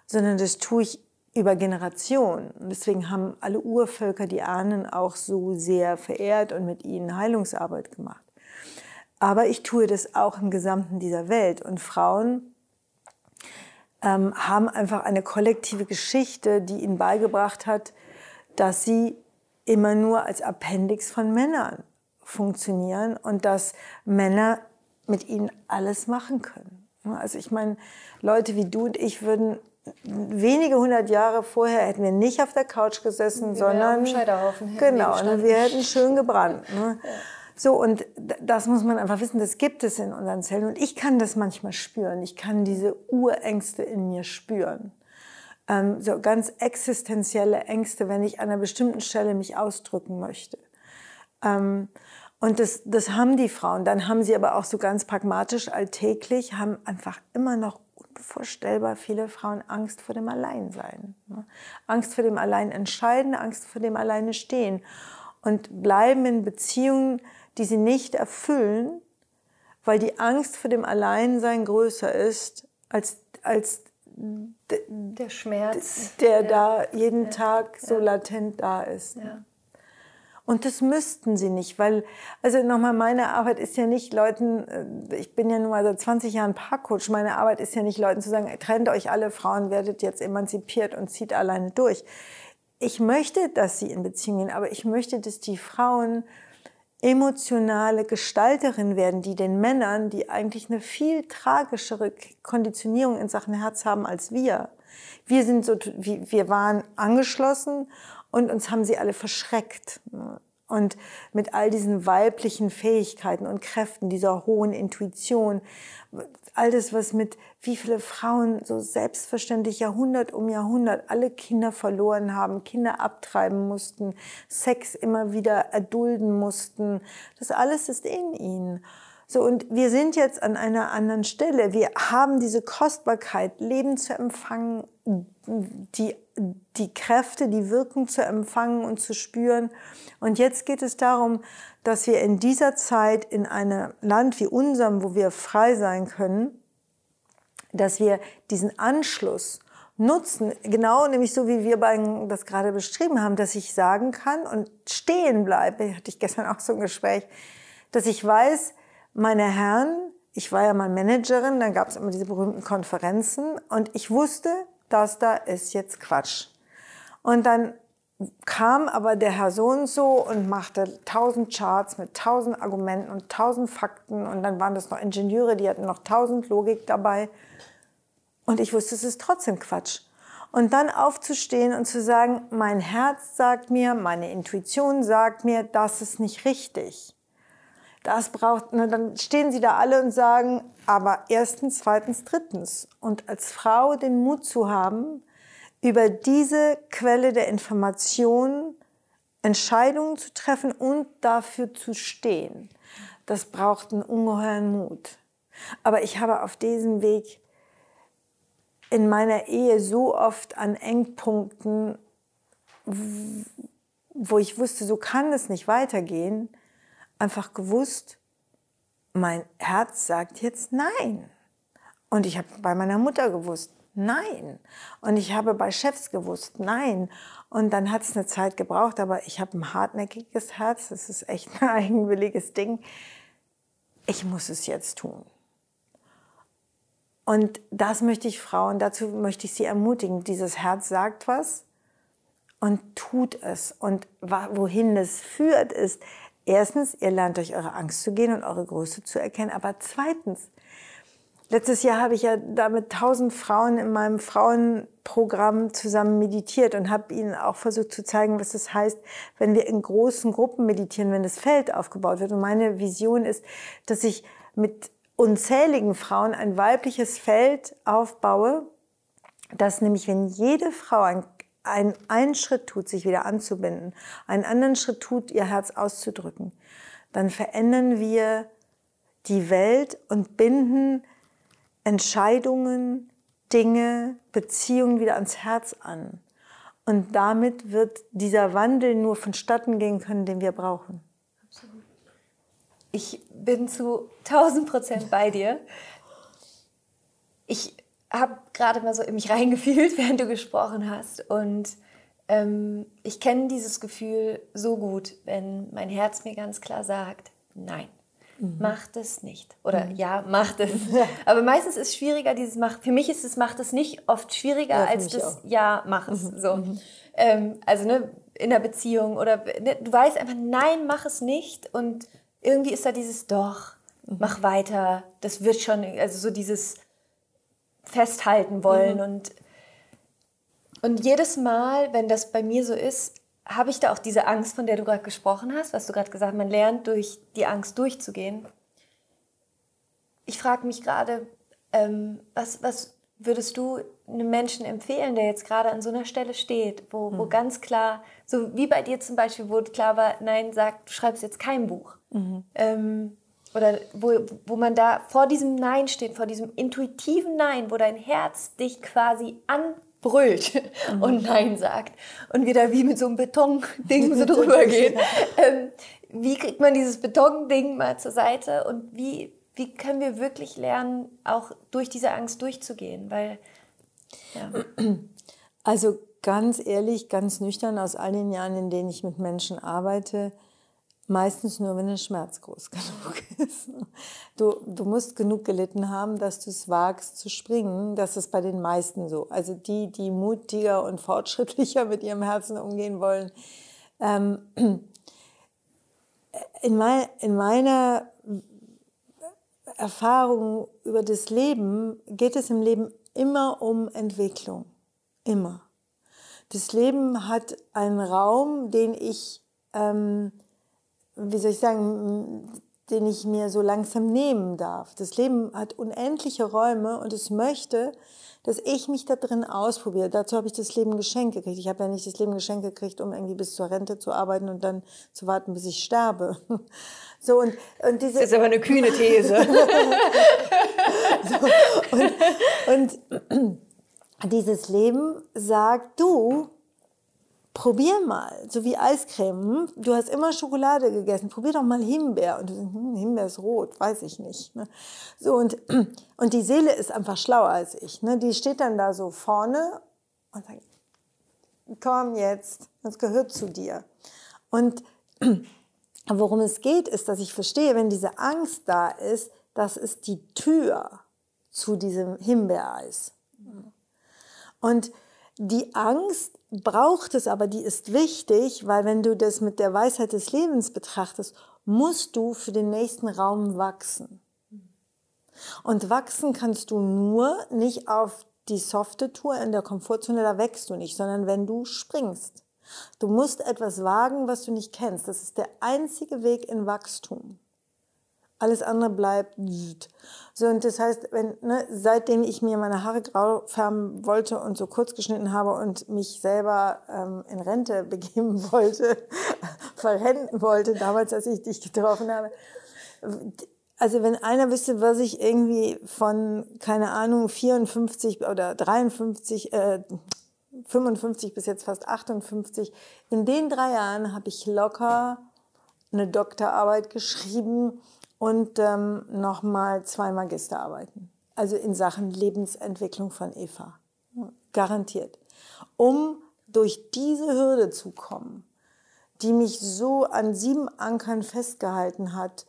sondern das tue ich über Generationen. Deswegen haben alle Urvölker die Ahnen auch so sehr verehrt und mit ihnen Heilungsarbeit gemacht. Aber ich tue das auch im Gesamten dieser Welt. Und Frauen ähm, haben einfach eine kollektive Geschichte, die ihnen beigebracht hat, dass sie immer nur als Appendix von Männern funktionieren und dass Männer mit ihnen alles machen können. Also ich meine, Leute wie du und ich würden wenige hundert Jahre vorher hätten wir nicht auf der Couch gesessen, wir sondern genau, und wir hätten schön gebrannt. Ne? Ja. So, und das muss man einfach wissen, das gibt es in unseren Zellen. Und ich kann das manchmal spüren. Ich kann diese Urängste in mir spüren. Ähm, so ganz existenzielle Ängste, wenn ich an einer bestimmten Stelle mich ausdrücken möchte. Ähm, und das, das haben die Frauen. Dann haben sie aber auch so ganz pragmatisch alltäglich, haben einfach immer noch unvorstellbar viele Frauen Angst vor dem Alleinsein. Ne? Angst vor dem Alleinentscheiden, Angst vor dem Alleine stehen. Und bleiben in Beziehungen, die sie nicht erfüllen, weil die Angst vor dem Alleinsein größer ist als, als der Schmerz, der ja. da jeden ja. Tag so ja. latent da ist. Und das müssten sie nicht, weil, also nochmal, meine Arbeit ist ja nicht Leuten, äh, ich bin ja nun mal seit 20 Jahren Parkcoach, meine Arbeit ist ja nicht Leuten zu sagen, trennt euch alle Frauen, werdet jetzt emanzipiert und zieht alleine durch. Ich möchte, dass sie in Beziehungen, aber ich möchte, dass die Frauen emotionale Gestalterin werden, die den Männern, die eigentlich eine viel tragischere Konditionierung in Sachen Herz haben als wir. Wir sind so, wir waren angeschlossen und uns haben sie alle verschreckt. Und mit all diesen weiblichen Fähigkeiten und Kräften, dieser hohen Intuition, all das, was mit wie viele Frauen so selbstverständlich Jahrhundert um Jahrhundert alle Kinder verloren haben, Kinder abtreiben mussten, Sex immer wieder erdulden mussten, das alles ist in ihnen. So, und wir sind jetzt an einer anderen Stelle. Wir haben diese Kostbarkeit, Leben zu empfangen, die, die Kräfte, die Wirkung zu empfangen und zu spüren. Und jetzt geht es darum, dass wir in dieser Zeit in einem Land wie unserem, wo wir frei sein können, dass wir diesen Anschluss nutzen, genau nämlich so wie wir beiden das gerade beschrieben haben, dass ich sagen kann und stehen bleibe, hatte ich gestern auch so ein Gespräch, dass ich weiß, meine Herren, ich war ja mal Managerin, dann gab es immer diese berühmten Konferenzen und ich wusste, das da ist jetzt Quatsch. Und dann kam aber der Herr so und so und machte tausend Charts mit tausend Argumenten und tausend Fakten und dann waren das noch Ingenieure, die hatten noch tausend Logik dabei. Und ich wusste, es ist trotzdem Quatsch. Und dann aufzustehen und zu sagen, mein Herz sagt mir, meine Intuition sagt mir, das ist nicht richtig. Das braucht, ne, dann stehen sie da alle und sagen, aber erstens, zweitens, drittens. Und als Frau den Mut zu haben, über diese Quelle der Information Entscheidungen zu treffen und dafür zu stehen. Das braucht einen ungeheuren Mut. Aber ich habe auf diesem Weg in meiner Ehe so oft an Engpunkten, wo ich wusste, so kann es nicht weitergehen, einfach gewusst, mein Herz sagt jetzt nein. Und ich habe bei meiner Mutter gewusst, Nein. Und ich habe bei Chefs gewusst, nein. Und dann hat es eine Zeit gebraucht, aber ich habe ein hartnäckiges Herz. Das ist echt ein eigenwilliges Ding. Ich muss es jetzt tun. Und das möchte ich Frauen, dazu möchte ich sie ermutigen. Dieses Herz sagt was und tut es. Und wohin es führt, ist, erstens, ihr lernt euch eure Angst zu gehen und eure Größe zu erkennen. Aber zweitens, letztes Jahr habe ich ja da mit tausend Frauen in meinem Frauenprogramm zusammen meditiert und habe ihnen auch versucht zu zeigen, was es das heißt, wenn wir in großen Gruppen meditieren, wenn das Feld aufgebaut wird. Und meine Vision ist, dass ich mit unzähligen Frauen ein weibliches Feld aufbaue, dass nämlich, wenn jede Frau ein, ein, einen Schritt tut, sich wieder anzubinden, einen anderen Schritt tut, ihr Herz auszudrücken, dann verändern wir die Welt und binden Entscheidungen, Dinge, Beziehungen wieder ans Herz an. Und damit wird dieser Wandel nur vonstatten gehen können, den wir brauchen. Ich bin zu 1000 Prozent bei dir. Ich habe gerade mal so in mich reingefühlt, während du gesprochen hast. Und ähm, ich kenne dieses Gefühl so gut, wenn mein Herz mir ganz klar sagt, nein, mhm. mach das nicht. Oder mhm. ja, mach das. Aber meistens ist es schwieriger, dieses Mach. Für mich ist es Mach das nicht oft schwieriger ja, als das auch. Ja, mach es. Mhm. So. Mhm. Ähm, also ne, in der Beziehung oder ne, du weißt einfach, nein, mach es nicht. Und irgendwie ist da dieses Doch, mhm. mach weiter, das wird schon, also so dieses Festhalten wollen. Mhm. Und, und jedes Mal, wenn das bei mir so ist, habe ich da auch diese Angst, von der du gerade gesprochen hast, was du gerade gesagt hast, man lernt durch die Angst durchzugehen. Ich frage mich gerade, ähm, was, was würdest du einem Menschen empfehlen, der jetzt gerade an so einer Stelle steht, wo, mhm. wo ganz klar, so wie bei dir zum Beispiel, wo klar war, nein, sag, du schreibst jetzt kein Buch. Mhm. Ähm, oder wo, wo man da vor diesem Nein steht, vor diesem intuitiven Nein, wo dein Herz dich quasi anbrüllt mhm. und Nein sagt und wir da wie mit so einem Betonding so drüber gehen. Ähm, wie kriegt man dieses Betonding mal zur Seite und wie, wie können wir wirklich lernen, auch durch diese Angst durchzugehen? Weil, ja. Also ganz ehrlich, ganz nüchtern aus all den Jahren, in denen ich mit Menschen arbeite, Meistens nur, wenn der Schmerz groß genug ist. Du, du musst genug gelitten haben, dass du es wagst zu springen. Das ist bei den meisten so. Also die, die mutiger und fortschrittlicher mit ihrem Herzen umgehen wollen. Ähm, in, mein, in meiner Erfahrung über das Leben geht es im Leben immer um Entwicklung. Immer. Das Leben hat einen Raum, den ich... Ähm, wie soll ich sagen, den ich mir so langsam nehmen darf. Das Leben hat unendliche Räume und es möchte, dass ich mich da drin ausprobiere. Dazu habe ich das Leben geschenkt gekriegt. Ich habe ja nicht das Leben geschenkt gekriegt, um irgendwie bis zur Rente zu arbeiten und dann zu warten, bis ich sterbe. So und, und diese das ist aber eine kühne These. so, und, und dieses Leben sagt, du probier mal, so wie Eiscreme. Du hast immer Schokolade gegessen, probier doch mal Himbeer. Und du sagst, hm, Himbeer ist rot, weiß ich nicht. Ne? So, und, und die Seele ist einfach schlauer als ich. Ne? Die steht dann da so vorne und sagt, komm jetzt, das gehört zu dir. Und worum es geht, ist, dass ich verstehe, wenn diese Angst da ist, das ist die Tür zu diesem Himbeereis. Und die Angst braucht es aber, die ist wichtig, weil wenn du das mit der Weisheit des Lebens betrachtest, musst du für den nächsten Raum wachsen. Und wachsen kannst du nur nicht auf die softe Tour in der Komfortzone, da wächst du nicht, sondern wenn du springst. Du musst etwas wagen, was du nicht kennst. Das ist der einzige Weg in Wachstum. Alles andere bleibt. So, und das heißt, wenn, ne, seitdem ich mir meine Haare grau färben wollte und so kurz geschnitten habe und mich selber ähm, in Rente begeben wollte, verrennen wollte, damals, als ich dich getroffen habe, also wenn einer wüsste, was ich irgendwie von, keine Ahnung, 54 oder 53, äh, 55 bis jetzt fast 58, in den drei Jahren habe ich locker eine Doktorarbeit geschrieben und ähm, nochmal zwei Magisterarbeiten. Also in Sachen Lebensentwicklung von Eva. Garantiert. Um durch diese Hürde zu kommen, die mich so an sieben Ankern festgehalten hat,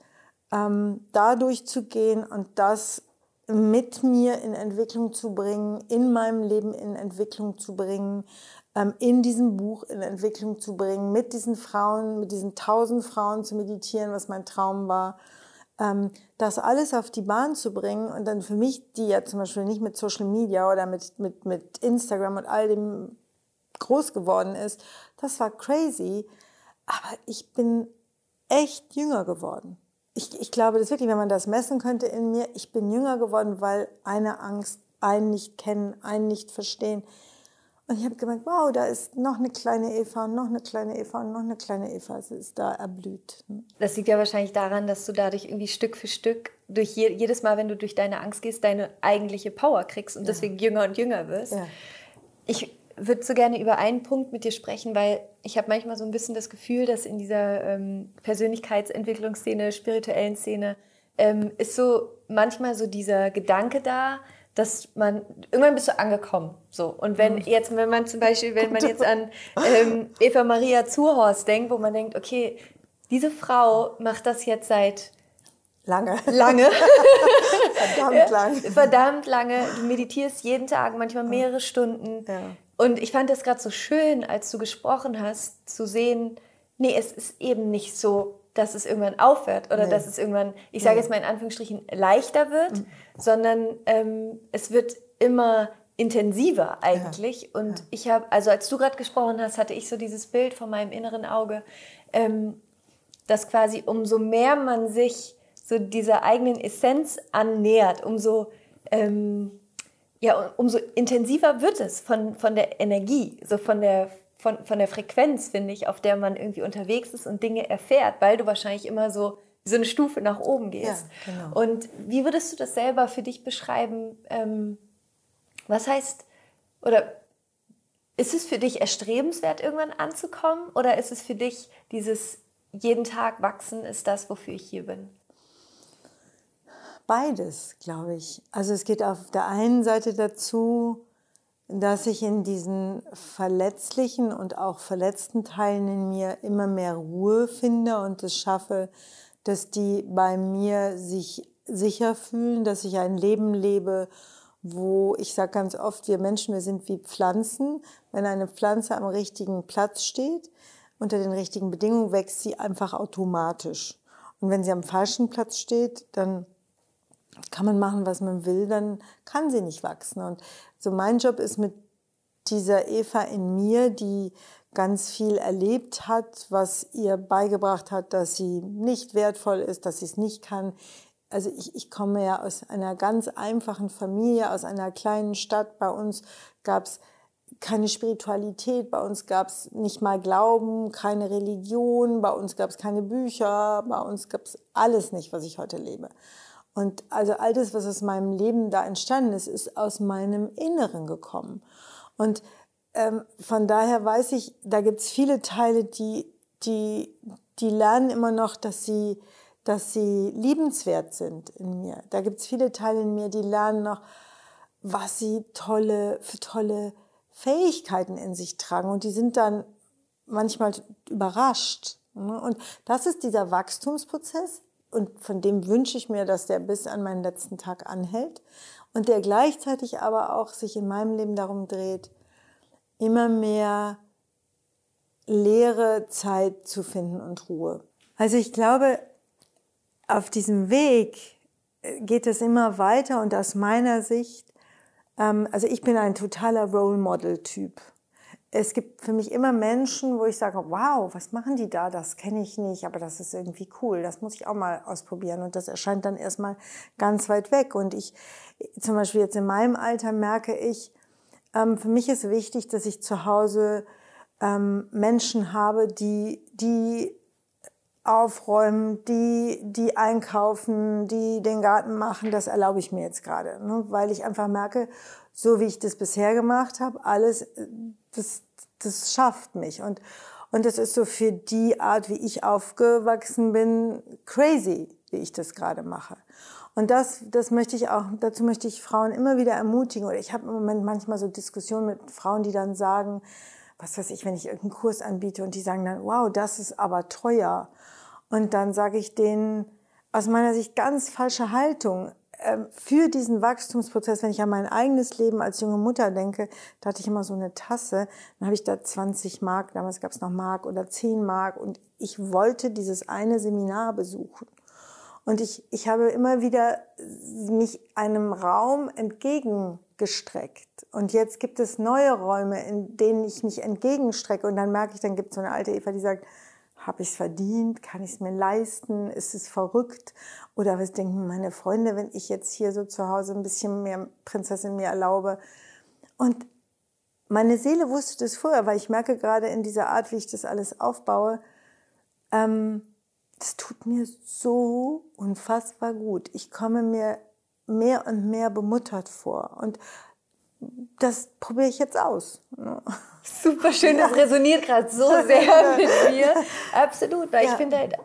ähm, dadurch zu gehen und das mit mir in Entwicklung zu bringen, in meinem Leben in Entwicklung zu bringen, ähm, in diesem Buch in Entwicklung zu bringen, mit diesen Frauen, mit diesen tausend Frauen zu meditieren, was mein Traum war. Ähm, das alles auf die Bahn zu bringen und dann für mich, die ja zum Beispiel nicht mit Social Media oder mit, mit, mit Instagram und all dem groß geworden ist, das war crazy. Aber ich bin echt jünger geworden. Ich, ich glaube, das wirklich, wenn man das messen könnte in mir, ich bin jünger geworden, weil eine Angst, einen nicht kennen, einen nicht verstehen. Und ich habe gemerkt, wow, da ist noch eine kleine Eva, noch eine kleine Eva und noch eine kleine Eva. Es ist da erblüht. Das liegt ja wahrscheinlich daran, dass du dadurch irgendwie Stück für Stück, durch je, jedes Mal, wenn du durch deine Angst gehst, deine eigentliche Power kriegst und ja. deswegen jünger und jünger wirst. Ja. Ich würde so gerne über einen Punkt mit dir sprechen, weil ich habe manchmal so ein bisschen das Gefühl, dass in dieser ähm, Persönlichkeitsentwicklungsszene, spirituellen Szene, ähm, ist so manchmal so dieser Gedanke da, dass man irgendwann bist du angekommen. So und wenn mhm. jetzt, wenn man zum Beispiel, wenn man jetzt an ähm, Eva Maria Zurhorst denkt, wo man denkt, okay, diese Frau macht das jetzt seit Lange. Lange. verdammt lange. Verdammt lange. Du meditierst jeden Tag, manchmal mehrere Stunden. Ja. Und ich fand das gerade so schön, als du gesprochen hast, zu sehen, nee, es ist eben nicht so, dass es irgendwann aufhört oder nee. dass es irgendwann, ich sage nee. jetzt mal in Anführungsstrichen, leichter wird, mhm. sondern ähm, es wird immer intensiver eigentlich. Ja. Und ja. ich habe, also als du gerade gesprochen hast, hatte ich so dieses Bild vor meinem inneren Auge, ähm, dass quasi umso mehr man sich so dieser eigenen Essenz annähert, umso ähm, ja, umso intensiver wird es von, von der Energie, so von der, von, von der Frequenz, finde ich, auf der man irgendwie unterwegs ist und Dinge erfährt, weil du wahrscheinlich immer so so eine Stufe nach oben gehst. Ja, genau. Und wie würdest du das selber für dich beschreiben? Ähm, was heißt, oder ist es für dich erstrebenswert, irgendwann anzukommen? Oder ist es für dich dieses jeden Tag wachsen, ist das, wofür ich hier bin? Beides, glaube ich. Also es geht auf der einen Seite dazu, dass ich in diesen verletzlichen und auch verletzten Teilen in mir immer mehr Ruhe finde und es schaffe, dass die bei mir sich sicher fühlen, dass ich ein Leben lebe, wo ich sage ganz oft, wir Menschen, wir sind wie Pflanzen. Wenn eine Pflanze am richtigen Platz steht, unter den richtigen Bedingungen, wächst sie einfach automatisch. Und wenn sie am falschen Platz steht, dann kann man machen, was man will, dann kann sie nicht wachsen. Und so mein Job ist mit dieser Eva in mir, die ganz viel erlebt hat, was ihr beigebracht hat, dass sie nicht wertvoll ist, dass sie es nicht kann. Also ich, ich komme ja aus einer ganz einfachen Familie, aus einer kleinen Stadt. Bei uns gab es keine Spiritualität, bei uns gab es nicht mal Glauben, keine Religion, bei uns gab es keine Bücher, bei uns gab es alles nicht, was ich heute lebe. Und also all das, was aus meinem Leben da entstanden ist, ist aus meinem Inneren gekommen. Und ähm, von daher weiß ich, da gibt es viele Teile, die, die, die lernen immer noch, dass sie, dass sie liebenswert sind in mir. Da gibt es viele Teile in mir, die lernen noch, was sie tolle, für tolle Fähigkeiten in sich tragen. Und die sind dann manchmal überrascht. Ne? Und das ist dieser Wachstumsprozess, und von dem wünsche ich mir, dass der bis an meinen letzten Tag anhält und der gleichzeitig aber auch sich in meinem Leben darum dreht, immer mehr leere Zeit zu finden und Ruhe. Also ich glaube, auf diesem Weg äh, geht es immer weiter und aus meiner Sicht, ähm, also ich bin ein totaler Role Model Typ es gibt für mich immer Menschen, wo ich sage, wow, was machen die da? Das kenne ich nicht, aber das ist irgendwie cool. Das muss ich auch mal ausprobieren. Und das erscheint dann erstmal ganz weit weg. Und ich, zum Beispiel jetzt in meinem Alter merke ich, ähm, für mich ist wichtig, dass ich zu Hause ähm, Menschen habe, die, die aufräumen, die, die einkaufen, die den Garten machen, das erlaube ich mir jetzt gerade, ne? weil ich einfach merke, so wie ich das bisher gemacht habe, alles, das, das schafft mich. Und, und das ist so für die Art, wie ich aufgewachsen bin, crazy, wie ich das gerade mache. Und das, das möchte ich auch, dazu möchte ich Frauen immer wieder ermutigen. Oder ich habe im Moment manchmal so Diskussionen mit Frauen, die dann sagen, was weiß ich, wenn ich irgendeinen Kurs anbiete und die sagen dann, wow, das ist aber teuer. Und dann sage ich denen, aus meiner Sicht ganz falsche Haltung. Ähm, für diesen Wachstumsprozess, wenn ich an mein eigenes Leben als junge Mutter denke, da hatte ich immer so eine Tasse, dann habe ich da 20 Mark, damals gab es noch Mark oder 10 Mark und ich wollte dieses eine Seminar besuchen. Und ich, ich habe immer wieder mich einem Raum entgegengestreckt. Und jetzt gibt es neue Räume, in denen ich mich entgegenstrecke. Und dann merke ich, dann gibt es so eine alte Eva, die sagt, habe ich es verdient? Kann ich es mir leisten? Ist es verrückt? Oder was denken meine Freunde, wenn ich jetzt hier so zu Hause ein bisschen mehr Prinzessin mir erlaube? Und meine Seele wusste das vorher, weil ich merke gerade in dieser Art, wie ich das alles aufbaue, ähm, das tut mir so unfassbar gut. Ich komme mir mehr und mehr bemuttert vor. Und das probiere ich jetzt aus. Super schön, das resoniert gerade so sehr mit mir. Absolut, weil ja. ich finde halt,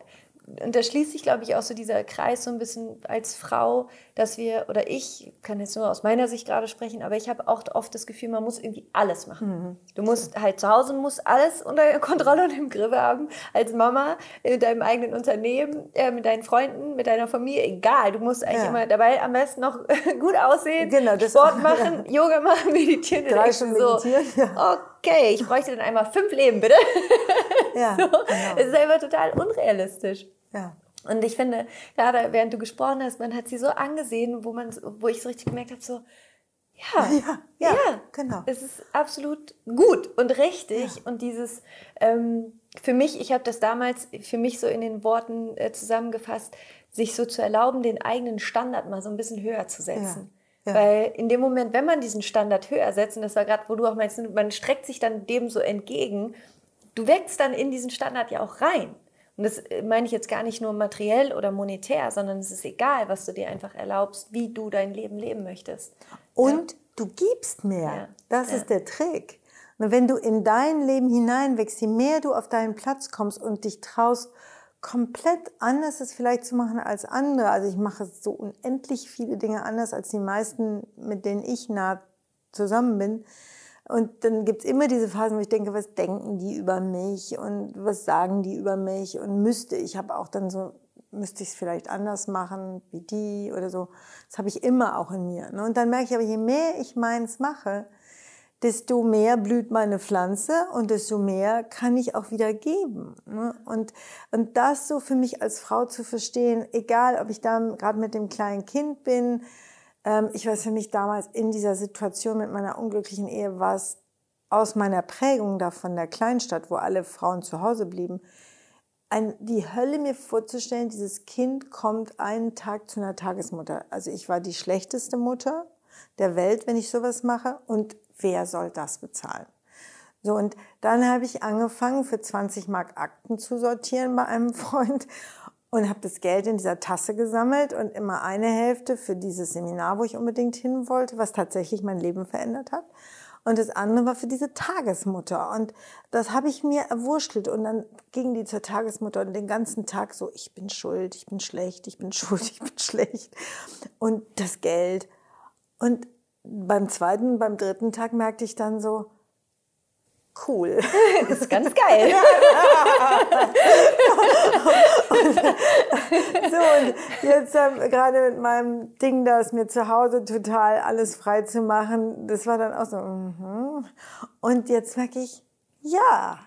und da schließt sich, glaube ich, auch so dieser Kreis so ein bisschen als Frau, dass wir, oder ich kann jetzt nur aus meiner Sicht gerade sprechen, aber ich habe auch oft das Gefühl, man muss irgendwie alles machen. Mhm. Du musst halt zu Hause, musst alles unter Kontrolle und im Griff haben, als Mama, in deinem eigenen Unternehmen, äh, mit deinen Freunden, mit deiner Familie, egal. Du musst eigentlich ja. immer dabei am besten noch gut aussehen, genau, Sport machen, ja. Yoga machen, meditieren. Drei Stunden so, meditieren. Okay, ich bräuchte dann einmal fünf Leben, bitte. Ja, so, genau. Es ist einfach total unrealistisch. Ja. Und ich finde, gerade während du gesprochen hast, man hat sie so angesehen, wo man, wo ich so richtig gemerkt habe, so, ja, ja, ja, ja, genau. Es ist absolut gut und richtig. Ja. Und dieses, ähm, für mich, ich habe das damals für mich so in den Worten äh, zusammengefasst, sich so zu erlauben, den eigenen Standard mal so ein bisschen höher zu setzen. Ja. Weil in dem Moment, wenn man diesen Standard höher setzt, und das war gerade, wo du auch meinst, man streckt sich dann dem so entgegen, du wächst dann in diesen Standard ja auch rein. Und das äh, meine ich jetzt gar nicht nur materiell oder monetär, sondern es ist egal, was du dir einfach erlaubst, wie du dein Leben leben möchtest. Und ja. du gibst mehr. Ja. Das ja. ist der Trick. Und wenn du in dein Leben hineinwächst, je mehr du auf deinen Platz kommst und dich traust, komplett anders es vielleicht zu machen als andere. Also ich mache so unendlich viele Dinge anders als die meisten, mit denen ich nah zusammen bin. Und dann gibt's immer diese Phasen, wo ich denke, was denken die über mich und was sagen die über mich und müsste ich habe auch dann so, müsste ich es vielleicht anders machen wie die oder so. Das habe ich immer auch in mir. Ne? Und dann merke ich aber, je mehr ich meins mache, desto mehr blüht meine Pflanze und desto mehr kann ich auch wieder geben. Ne? Und, und das so für mich als Frau zu verstehen, egal ob ich da gerade mit dem kleinen Kind bin, ich weiß für mich damals in dieser Situation mit meiner unglücklichen Ehe war es aus meiner Prägung da von der Kleinstadt, wo alle Frauen zu Hause blieben, ein, die Hölle mir vorzustellen, dieses Kind kommt einen Tag zu einer Tagesmutter. Also ich war die schlechteste Mutter der Welt, wenn ich sowas mache. Und wer soll das bezahlen? So, und dann habe ich angefangen, für 20 Mark Akten zu sortieren bei einem Freund und habe das Geld in dieser Tasse gesammelt und immer eine Hälfte für dieses Seminar, wo ich unbedingt hin wollte, was tatsächlich mein Leben verändert hat. Und das andere war für diese Tagesmutter. Und das habe ich mir erwurschtelt. Und dann ging die zur Tagesmutter und den ganzen Tag so, ich bin schuld, ich bin schlecht, ich bin schuld, ich bin schlecht. Und das Geld. Und beim zweiten, beim dritten Tag merkte ich dann so, cool. Das ist ganz geil. und, so, und jetzt ähm, gerade mit meinem Ding, da ist mir zu Hause total alles frei zu machen, das war dann auch so, mm und jetzt merke ich, ja.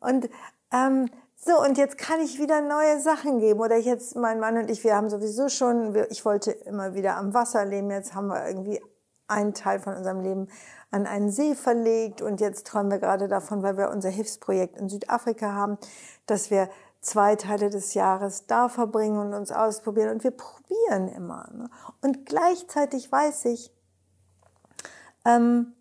Und ähm, so, und jetzt kann ich wieder neue Sachen geben. Oder jetzt, mein Mann und ich, wir haben sowieso schon, ich wollte immer wieder am Wasser leben, jetzt haben wir irgendwie einen Teil von unserem Leben an einen See verlegt und jetzt träumen wir gerade davon, weil wir unser Hilfsprojekt in Südafrika haben, dass wir zwei Teile des Jahres da verbringen und uns ausprobieren und wir probieren immer. Ne? Und gleichzeitig weiß ich, ähm,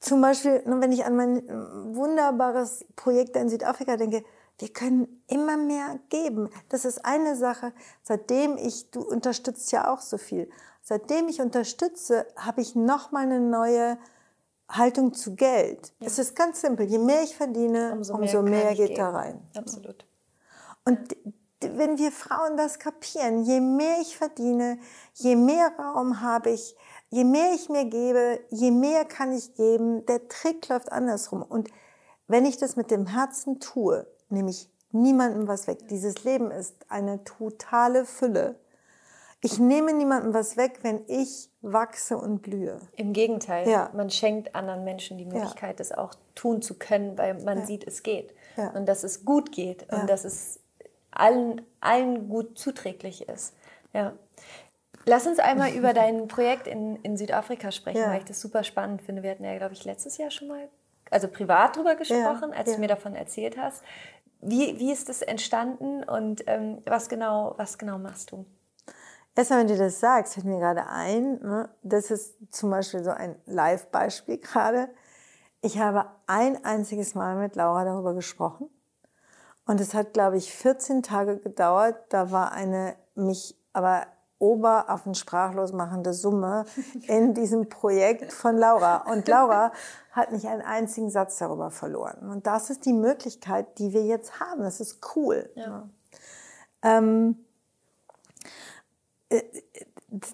zum Beispiel, wenn ich an mein wunderbares Projekt in Südafrika denke, wir können immer mehr geben. Das ist eine Sache, seitdem ich, du unterstützt ja auch so viel, seitdem ich unterstütze, habe ich nochmal eine neue Haltung zu Geld. Ja. Es ist ganz simpel. Je mehr ich verdiene, umso mehr, umso mehr geht geben. da rein. Absolut. Und wenn wir Frauen das kapieren, je mehr ich verdiene, je mehr Raum habe ich, je mehr ich mir gebe, je mehr kann ich geben. Der Trick läuft andersrum. Und wenn ich das mit dem Herzen tue, nehme ich niemandem was weg. Dieses Leben ist eine totale Fülle. Ich nehme niemandem was weg, wenn ich wachse und blühe. Im Gegenteil, ja. man schenkt anderen Menschen die Möglichkeit, ja. das auch tun zu können, weil man ja. sieht, es geht und dass es gut geht und dass es allen, allen gut zuträglich ist. Ja. Lass uns einmal über dein Projekt in, in Südafrika sprechen, weil ich das super spannend finde. Wir hatten ja, glaube ich, letztes Jahr schon mal, also privat drüber gesprochen, als du mir davon erzählt hast. Wie, wie ist das entstanden und ähm, was, genau, was genau machst du? Erstmal, wenn du das sagst, fällt mir gerade ein, ne, das ist zum Beispiel so ein Live-Beispiel gerade. Ich habe ein einziges Mal mit Laura darüber gesprochen. Und es hat, glaube ich, 14 Tage gedauert. Da war eine mich aber oberaffen sprachlos machende Summe in diesem Projekt von Laura. Und Laura hat nicht einen einzigen Satz darüber verloren. Und das ist die Möglichkeit, die wir jetzt haben. Das ist cool. Ja. Ähm, äh,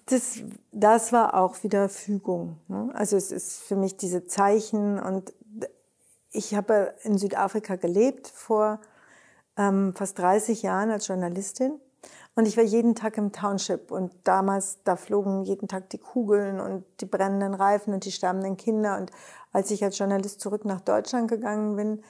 das, das war auch wieder Fügung. Ne? Also es ist für mich diese Zeichen und ich habe in Südafrika gelebt vor ähm, fast 30 Jahren als Journalistin und ich war jeden Tag im Township und damals, da flogen jeden Tag die Kugeln und die brennenden Reifen und die sterbenden Kinder und als ich als Journalist zurück nach Deutschland gegangen bin,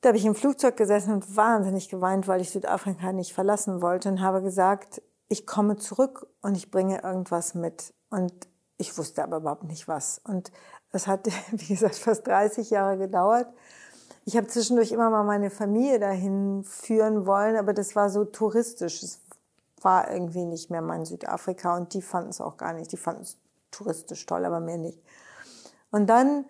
da habe ich im Flugzeug gesessen und wahnsinnig geweint, weil ich Südafrika nicht verlassen wollte und habe gesagt, ich komme zurück und ich bringe irgendwas mit. Und ich wusste aber überhaupt nicht was. Und es hat, wie gesagt, fast 30 Jahre gedauert. Ich habe zwischendurch immer mal meine Familie dahin führen wollen, aber das war so touristisch. Es war irgendwie nicht mehr mein Südafrika und die fanden es auch gar nicht. Die fanden es touristisch toll, aber mehr nicht. Und dann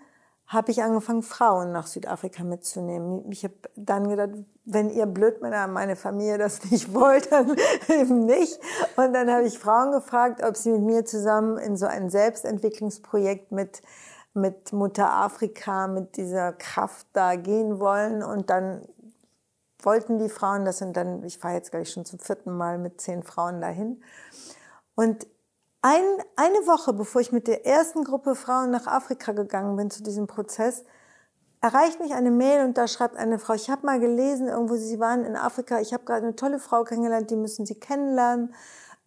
habe ich angefangen, Frauen nach Südafrika mitzunehmen. Ich habe dann gedacht, wenn ihr Blödmänner, meine Familie das nicht wollt, dann eben nicht. Und dann habe ich Frauen gefragt, ob sie mit mir zusammen in so ein Selbstentwicklungsprojekt mit, mit Mutter Afrika, mit dieser Kraft da gehen wollen. Und dann wollten die Frauen das und dann, ich fahre jetzt gleich schon zum vierten Mal mit zehn Frauen dahin. Und ein, eine Woche bevor ich mit der ersten Gruppe Frauen nach Afrika gegangen bin zu diesem Prozess, erreicht mich eine Mail und da schreibt eine Frau, ich habe mal gelesen, irgendwo Sie waren in Afrika, ich habe gerade eine tolle Frau kennengelernt, die müssen Sie kennenlernen.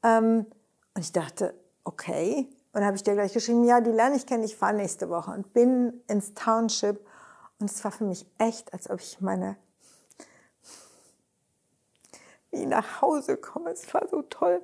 Ähm, und ich dachte, okay. Und habe ich dir gleich geschrieben, ja, die lerne ich kennen, ich fahre nächste Woche und bin ins Township. Und es war für mich echt, als ob ich meine wie nach Hause komme. Es war so toll.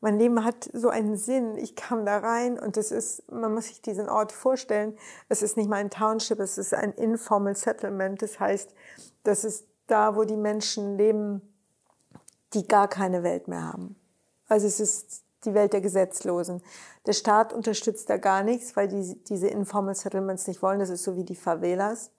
Mein Leben hat so einen Sinn. Ich kam da rein und es ist, man muss sich diesen Ort vorstellen. Es ist nicht mal ein Township, es ist ein informal settlement. Das heißt, das ist da, wo die Menschen leben, die gar keine Welt mehr haben. Also es ist die Welt der Gesetzlosen. Der Staat unterstützt da gar nichts, weil die, diese informal settlements nicht wollen. Das ist so wie die Favelas.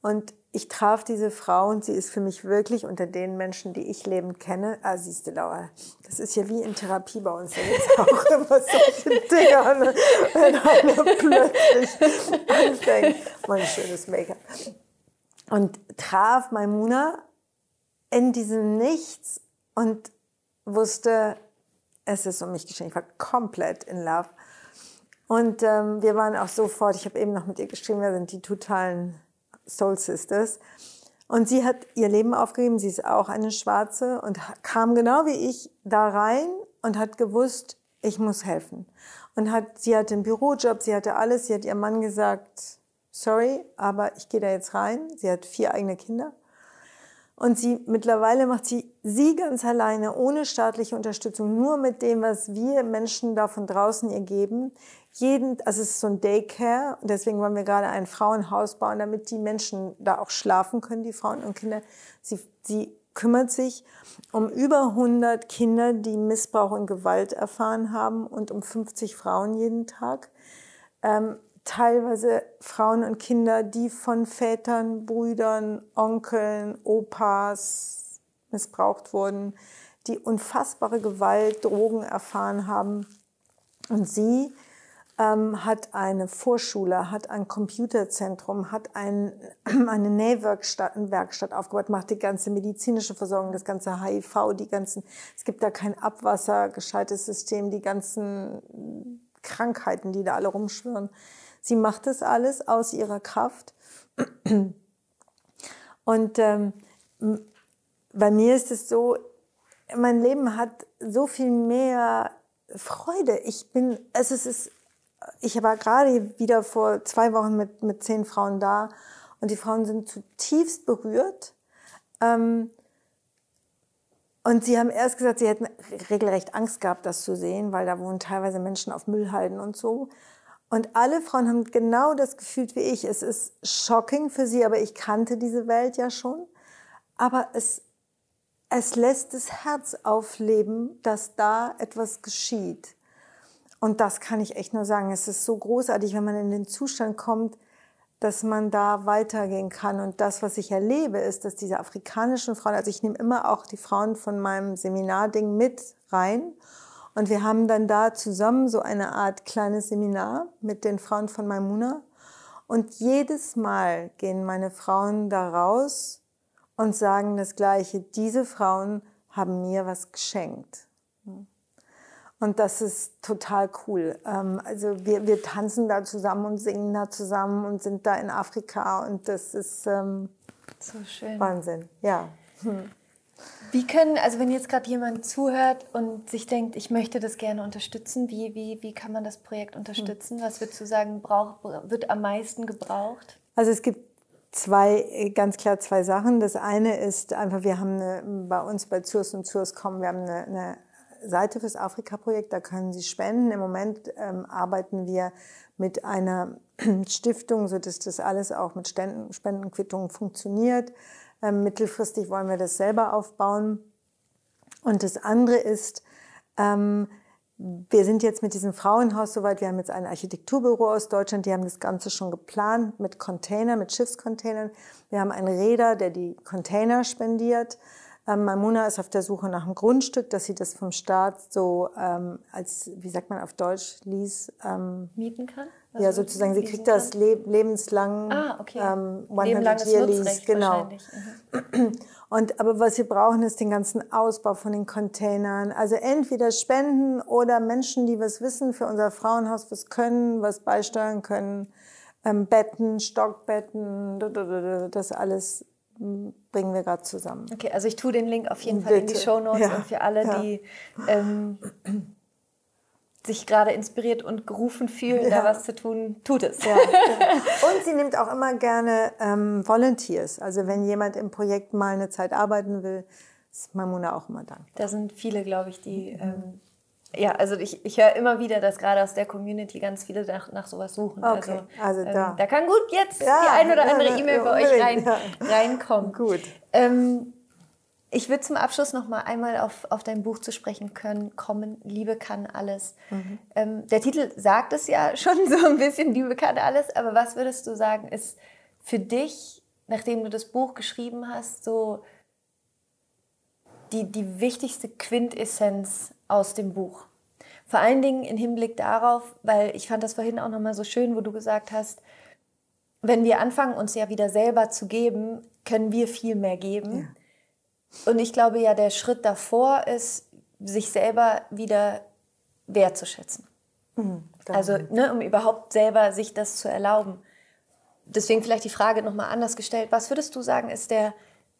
Und ich traf diese Frau und sie ist für mich wirklich unter den Menschen, die ich lebend kenne. Ah, siehst du, Laura, das ist ja wie in Therapie bei uns. Da gibt auch immer solche Dinge, ne? wenn einer plötzlich anfängt. Mein schönes Make-up. Und traf Maimuna in diesem Nichts und wusste, es ist um mich geschehen. Ich war komplett in Love. Und ähm, wir waren auch sofort, ich habe eben noch mit ihr geschrieben, wir sind die totalen Soul Sisters. Und sie hat ihr Leben aufgegeben, sie ist auch eine Schwarze und kam genau wie ich da rein und hat gewusst, ich muss helfen. Und hat, sie hatte einen Bürojob, sie hatte alles, sie hat ihrem Mann gesagt, sorry, aber ich gehe da jetzt rein. Sie hat vier eigene Kinder. Und sie, mittlerweile macht sie sie ganz alleine, ohne staatliche Unterstützung, nur mit dem, was wir Menschen da von draußen ihr geben, jeden, also es ist so ein Daycare deswegen wollen wir gerade ein Frauenhaus bauen, damit die Menschen da auch schlafen können, die Frauen und Kinder. Sie, sie kümmert sich um über 100 Kinder, die Missbrauch und Gewalt erfahren haben und um 50 Frauen jeden Tag. Ähm, teilweise Frauen und Kinder, die von Vätern, Brüdern, Onkeln, Opas missbraucht wurden, die unfassbare Gewalt, Drogen erfahren haben. Und sie ähm, hat eine Vorschule, hat ein Computerzentrum, hat ein, eine Nähwerkstatt Werkstatt aufgebaut, macht die ganze medizinische Versorgung, das ganze HIV, die ganzen, es gibt da kein Abwasser, gescheites System, die ganzen Krankheiten, die da alle rumschwirren. Sie macht das alles aus ihrer Kraft. Und ähm, bei mir ist es so, mein Leben hat so viel mehr Freude. Ich bin, also es ist, ich war gerade wieder vor zwei Wochen mit, mit zehn Frauen da und die Frauen sind zutiefst berührt. Ähm, und sie haben erst gesagt, sie hätten regelrecht Angst gehabt, das zu sehen, weil da wohnen teilweise Menschen auf Müllhalden und so. Und alle Frauen haben genau das Gefühl wie ich. Es ist shocking für sie, aber ich kannte diese Welt ja schon. Aber es, es lässt das Herz aufleben, dass da etwas geschieht. Und das kann ich echt nur sagen. Es ist so großartig, wenn man in den Zustand kommt, dass man da weitergehen kann. Und das, was ich erlebe, ist, dass diese afrikanischen Frauen, also ich nehme immer auch die Frauen von meinem Seminarding mit rein. Und wir haben dann da zusammen so eine Art kleines Seminar mit den Frauen von Maimuna. Und jedes Mal gehen meine Frauen da raus und sagen das Gleiche. Diese Frauen haben mir was geschenkt. Und das ist total cool. Ähm, also wir, wir tanzen da zusammen und singen da zusammen und sind da in Afrika und das ist ähm, so schön. Wahnsinn. Ja. Hm. Wie können, also wenn jetzt gerade jemand zuhört und sich denkt, ich möchte das gerne unterstützen, wie, wie, wie kann man das Projekt unterstützen? Was würdest du sagen, brauch, wird am meisten gebraucht? Also es gibt zwei, ganz klar zwei Sachen. Das eine ist einfach, wir haben eine, bei uns bei Zurs und Zurs kommen, wir haben eine, eine Seite fürs Afrika-Projekt, da können Sie spenden. Im Moment ähm, arbeiten wir mit einer Stiftung, sodass das alles auch mit Spenden, Spendenquittungen funktioniert. Ähm, mittelfristig wollen wir das selber aufbauen. Und das andere ist, ähm, wir sind jetzt mit diesem Frauenhaus soweit, wir haben jetzt ein Architekturbüro aus Deutschland, die haben das Ganze schon geplant mit Containern, mit Schiffscontainern. Wir haben einen Räder, der die Container spendiert. Ähm, Mamuna ist auf der Suche nach einem Grundstück, dass sie das vom Staat so ähm, als, wie sagt man auf Deutsch, Lease ähm, mieten kann. Also ja, sozusagen, sie kriegt das le lebenslang, ah, okay. ähm, 100 Year Lease, genau. Mhm. Und, aber was wir brauchen, ist den ganzen Ausbau von den Containern. Also entweder Spenden oder Menschen, die was wissen für unser Frauenhaus, was können, was beisteuern können. Ähm, Betten, Stockbetten, das alles bringen wir gerade zusammen. Okay, also ich tue den Link auf jeden Fall Bitte. in die Show Notes ja. und für alle, ja. die ähm, sich gerade inspiriert und gerufen fühlen, ja. da was zu tun, tut es. Ja, und sie nimmt auch immer gerne ähm, Volunteers. Also wenn jemand im Projekt mal eine Zeit arbeiten will, ist Mamuna auch immer dankbar. Da sind viele, glaube ich, die ähm, ja, also ich, ich höre immer wieder, dass gerade aus der Community ganz viele nach, nach sowas suchen. Okay, also, also ähm, da. da kann gut jetzt ja, die ein oder andere ja, E-Mail bei euch rein, reinkommen. Gut. Ähm, ich würde zum Abschluss noch mal einmal auf, auf dein Buch zu sprechen können, kommen, Liebe kann alles. Mhm. Ähm, der Titel sagt es ja schon so ein bisschen, Liebe kann alles, aber was würdest du sagen, ist für dich, nachdem du das Buch geschrieben hast, so die, die wichtigste Quintessenz aus dem Buch? Vor allen Dingen im Hinblick darauf, weil ich fand das vorhin auch noch mal so schön, wo du gesagt hast, wenn wir anfangen, uns ja wieder selber zu geben, können wir viel mehr geben. Ja. Und ich glaube ja, der Schritt davor ist, sich selber wieder wertzuschätzen. Mhm, also, ne, um überhaupt selber sich das zu erlauben. Deswegen vielleicht die Frage nochmal anders gestellt. Was würdest du sagen, ist der,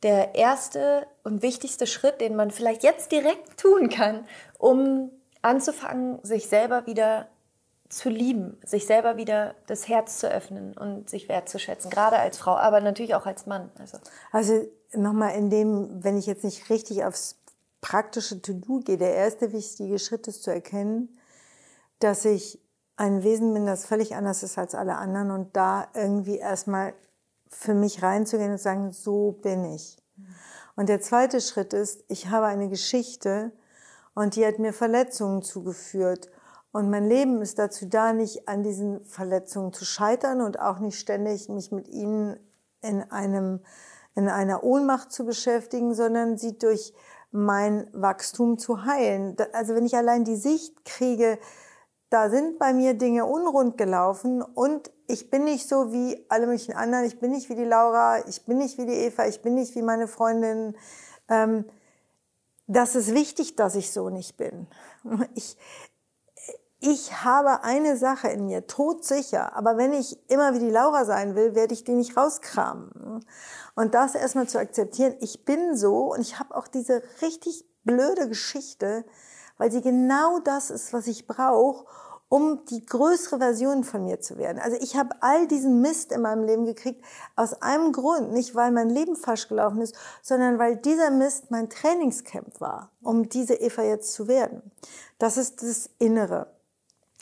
der erste und wichtigste Schritt, den man vielleicht jetzt direkt tun kann, um anzufangen, sich selber wieder zu lieben, sich selber wieder das Herz zu öffnen und sich wertzuschätzen, gerade als Frau, aber natürlich auch als Mann. Also, also nochmal in dem, wenn ich jetzt nicht richtig aufs praktische To-Do gehe, der erste wichtige Schritt ist zu erkennen, dass ich ein Wesen bin, das völlig anders ist als alle anderen und da irgendwie erstmal für mich reinzugehen und sagen, so bin ich. Und der zweite Schritt ist, ich habe eine Geschichte und die hat mir Verletzungen zugeführt und mein Leben ist dazu da, nicht an diesen Verletzungen zu scheitern und auch nicht ständig mich mit ihnen in einem, in einer Ohnmacht zu beschäftigen, sondern sie durch mein Wachstum zu heilen. Also wenn ich allein die Sicht kriege, da sind bei mir Dinge unrund gelaufen und ich bin nicht so wie alle möglichen anderen. Ich bin nicht wie die Laura, ich bin nicht wie die Eva, ich bin nicht wie meine Freundin. Ähm, das ist wichtig, dass ich so nicht bin. Ich, ich habe eine Sache in mir, todsicher, aber wenn ich immer wie die Laura sein will, werde ich die nicht rauskramen. Und das erstmal zu akzeptieren, ich bin so und ich habe auch diese richtig blöde Geschichte, weil sie genau das ist, was ich brauche, um die größere Version von mir zu werden. Also ich habe all diesen Mist in meinem Leben gekriegt aus einem Grund, nicht weil mein Leben falsch gelaufen ist, sondern weil dieser Mist mein Trainingscamp war, um diese Eva jetzt zu werden. Das ist das Innere.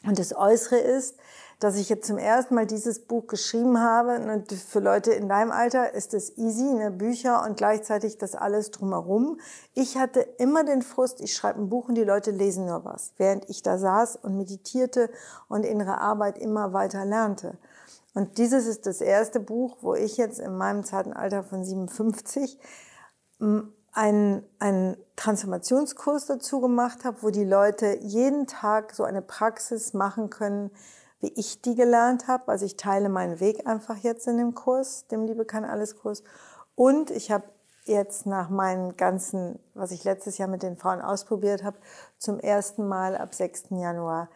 Und das Äußere ist, dass ich jetzt zum ersten Mal dieses Buch geschrieben habe. Und für Leute in deinem Alter ist es easy, ne? Bücher und gleichzeitig das alles drumherum. Ich hatte immer den Frust, ich schreibe ein Buch und die Leute lesen nur was, während ich da saß und meditierte und innere Arbeit immer weiter lernte. Und dieses ist das erste Buch, wo ich jetzt in meinem zarten Alter von 57 einen, einen Transformationskurs dazu gemacht habe, wo die Leute jeden Tag so eine Praxis machen können, wie ich die gelernt habe. Also ich teile meinen Weg einfach jetzt in dem Kurs, dem Liebe kann alles Kurs. Und ich habe jetzt nach meinen ganzen, was ich letztes Jahr mit den Frauen ausprobiert habe, zum ersten Mal ab 6. Januar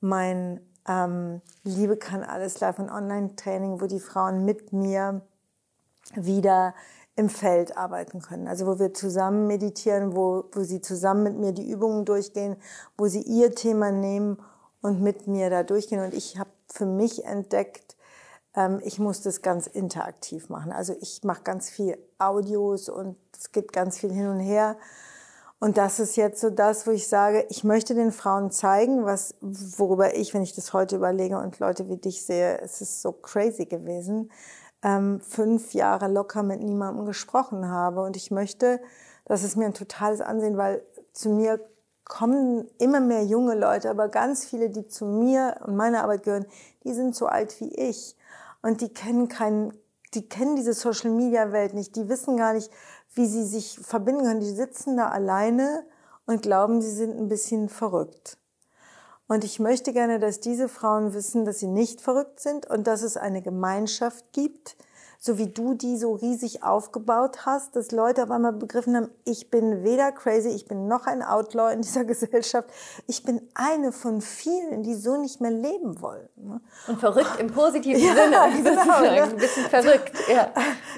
mein ähm, Liebe kann alles Live- und Online-Training, wo die Frauen mit mir wieder im Feld arbeiten können. Also wo wir zusammen meditieren, wo, wo sie zusammen mit mir die Übungen durchgehen, wo sie ihr Thema nehmen und mit mir da durchgehen. Und ich habe für mich entdeckt, ähm, ich muss das ganz interaktiv machen. Also ich mache ganz viel Audios und es geht ganz viel hin und her. Und das ist jetzt so das, wo ich sage, ich möchte den Frauen zeigen, was, worüber ich, wenn ich das heute überlege und Leute wie dich sehe, es ist so crazy gewesen, ähm, fünf Jahre locker mit niemandem gesprochen habe. Und ich möchte, das ist mir ein totales Ansehen, weil zu mir kommen immer mehr junge Leute, aber ganz viele, die zu mir und meiner Arbeit gehören, die sind so alt wie ich und die kennen keinen, die kennen diese Social Media Welt nicht, die wissen gar nicht, wie sie sich verbinden können. Die sitzen da alleine und glauben, sie sind ein bisschen verrückt. Und ich möchte gerne, dass diese Frauen wissen, dass sie nicht verrückt sind und dass es eine Gemeinschaft gibt, so wie du die so riesig aufgebaut hast, dass Leute auf einmal begriffen haben, ich bin weder crazy, ich bin noch ein Outlaw in dieser Gesellschaft, ich bin eine von vielen, die so nicht mehr leben wollen. Ne? Und verrückt im positiven ja, Sinne, genau, ne? ein bisschen verrückt. Ja.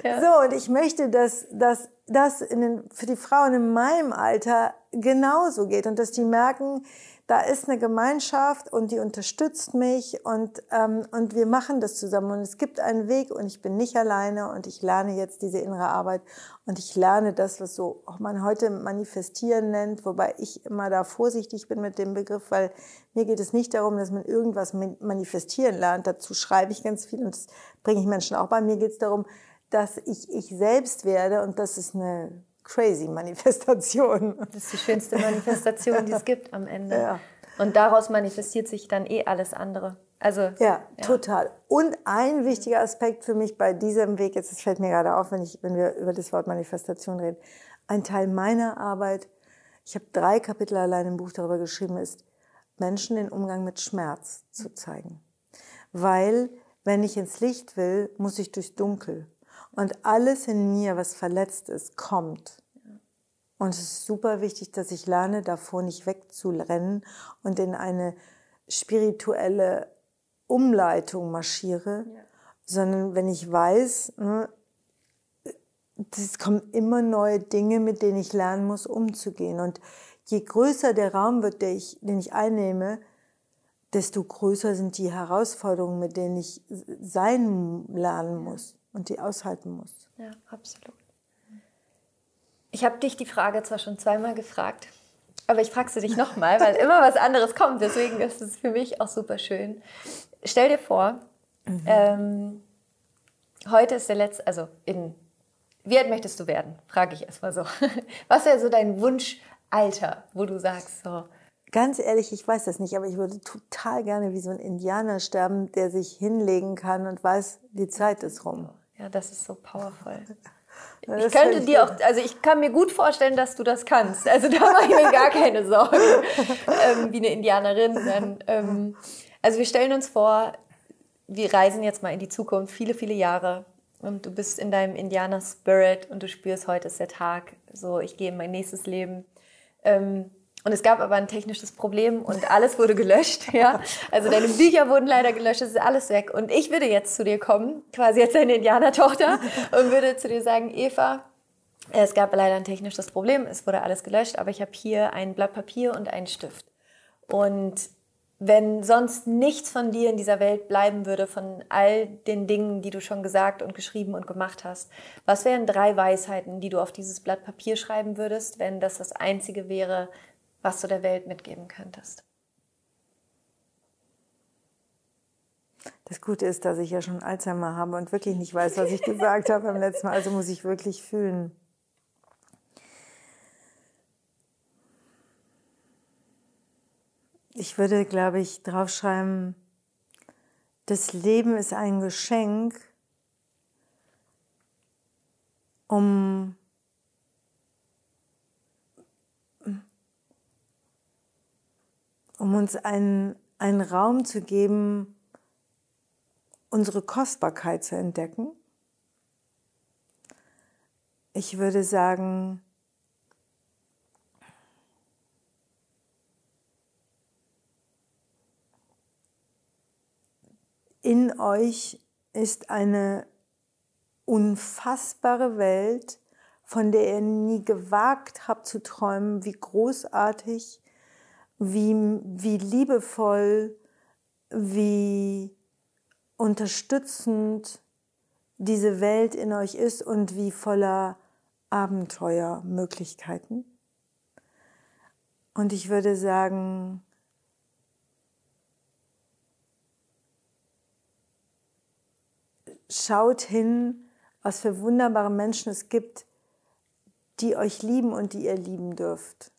ja. So, und ich möchte, dass, dass das den, für die Frauen in meinem Alter genauso geht und dass die merken, da ist eine Gemeinschaft und die unterstützt mich und, ähm, und wir machen das zusammen und es gibt einen Weg und ich bin nicht alleine und ich lerne jetzt diese innere Arbeit und ich lerne das, was so auch man heute manifestieren nennt, wobei ich immer da vorsichtig bin mit dem Begriff, weil mir geht es nicht darum, dass man irgendwas manifestieren lernt. Dazu schreibe ich ganz viel und das bringe ich Menschen auch bei. Mir geht es darum, dass ich ich selbst werde und das ist eine crazy Manifestation. Das ist die schönste Manifestation, die es gibt am Ende. Ja. Und daraus manifestiert sich dann eh alles andere. Also, ja, ja, total. Und ein wichtiger Aspekt für mich bei diesem Weg, jetzt das fällt mir gerade auf, wenn, ich, wenn wir über das Wort Manifestation reden, ein Teil meiner Arbeit, ich habe drei Kapitel allein im Buch darüber geschrieben, ist, Menschen den Umgang mit Schmerz zu zeigen. Weil, wenn ich ins Licht will, muss ich durchs Dunkel. Und alles in mir, was verletzt ist, kommt. Und es ist super wichtig, dass ich lerne, davor nicht wegzurennen und in eine spirituelle Umleitung marschiere, ja. sondern wenn ich weiß, ne, es kommen immer neue Dinge, mit denen ich lernen muss, umzugehen. Und je größer der Raum wird, den ich, den ich einnehme, desto größer sind die Herausforderungen, mit denen ich sein lernen muss und die aushalten muss. Ja, absolut. Ich habe dich die Frage zwar schon zweimal gefragt, aber ich frage sie dich nochmal, weil immer was anderes kommt. Deswegen ist es für mich auch super schön. Stell dir vor, mhm. ähm, heute ist der letzte, also in, wie alt möchtest du werden? Frage ich erstmal so. Was wäre so dein Wunschalter, wo du sagst so, Ganz ehrlich, ich weiß das nicht, aber ich würde total gerne wie so ein Indianer sterben, der sich hinlegen kann und weiß, die Zeit ist rum. Ja, das ist so powerful. Das ich könnte dir auch, also ich kann mir gut vorstellen, dass du das kannst. Also da mache ich mir gar keine Sorgen, ähm, wie eine Indianerin. Dann, ähm, also wir stellen uns vor, wir reisen jetzt mal in die Zukunft, viele, viele Jahre. Und du bist in deinem Indianer-Spirit und du spürst, heute ist der Tag. So, ich gehe in mein nächstes Leben. Ähm, und es gab aber ein technisches Problem und alles wurde gelöscht. Ja? Also deine Bücher wurden leider gelöscht, es ist alles weg. Und ich würde jetzt zu dir kommen, quasi jetzt deine Indianertochter, und würde zu dir sagen, Eva, es gab leider ein technisches Problem, es wurde alles gelöscht, aber ich habe hier ein Blatt Papier und einen Stift. Und wenn sonst nichts von dir in dieser Welt bleiben würde, von all den Dingen, die du schon gesagt und geschrieben und gemacht hast, was wären drei Weisheiten, die du auf dieses Blatt Papier schreiben würdest, wenn das das Einzige wäre, was du der Welt mitgeben könntest? Das Gute ist, dass ich ja schon Alzheimer habe und wirklich nicht weiß, was ich gesagt habe beim letzten Mal. Also muss ich wirklich fühlen. Ich würde, glaube ich, draufschreiben, das Leben ist ein Geschenk, um um uns einen, einen Raum zu geben, unsere Kostbarkeit zu entdecken. Ich würde sagen, in euch ist eine unfassbare Welt, von der ihr nie gewagt habt zu träumen, wie großartig wie, wie liebevoll, wie unterstützend diese Welt in euch ist und wie voller Abenteuermöglichkeiten. Und ich würde sagen, schaut hin, was für wunderbare Menschen es gibt, die euch lieben und die ihr lieben dürft.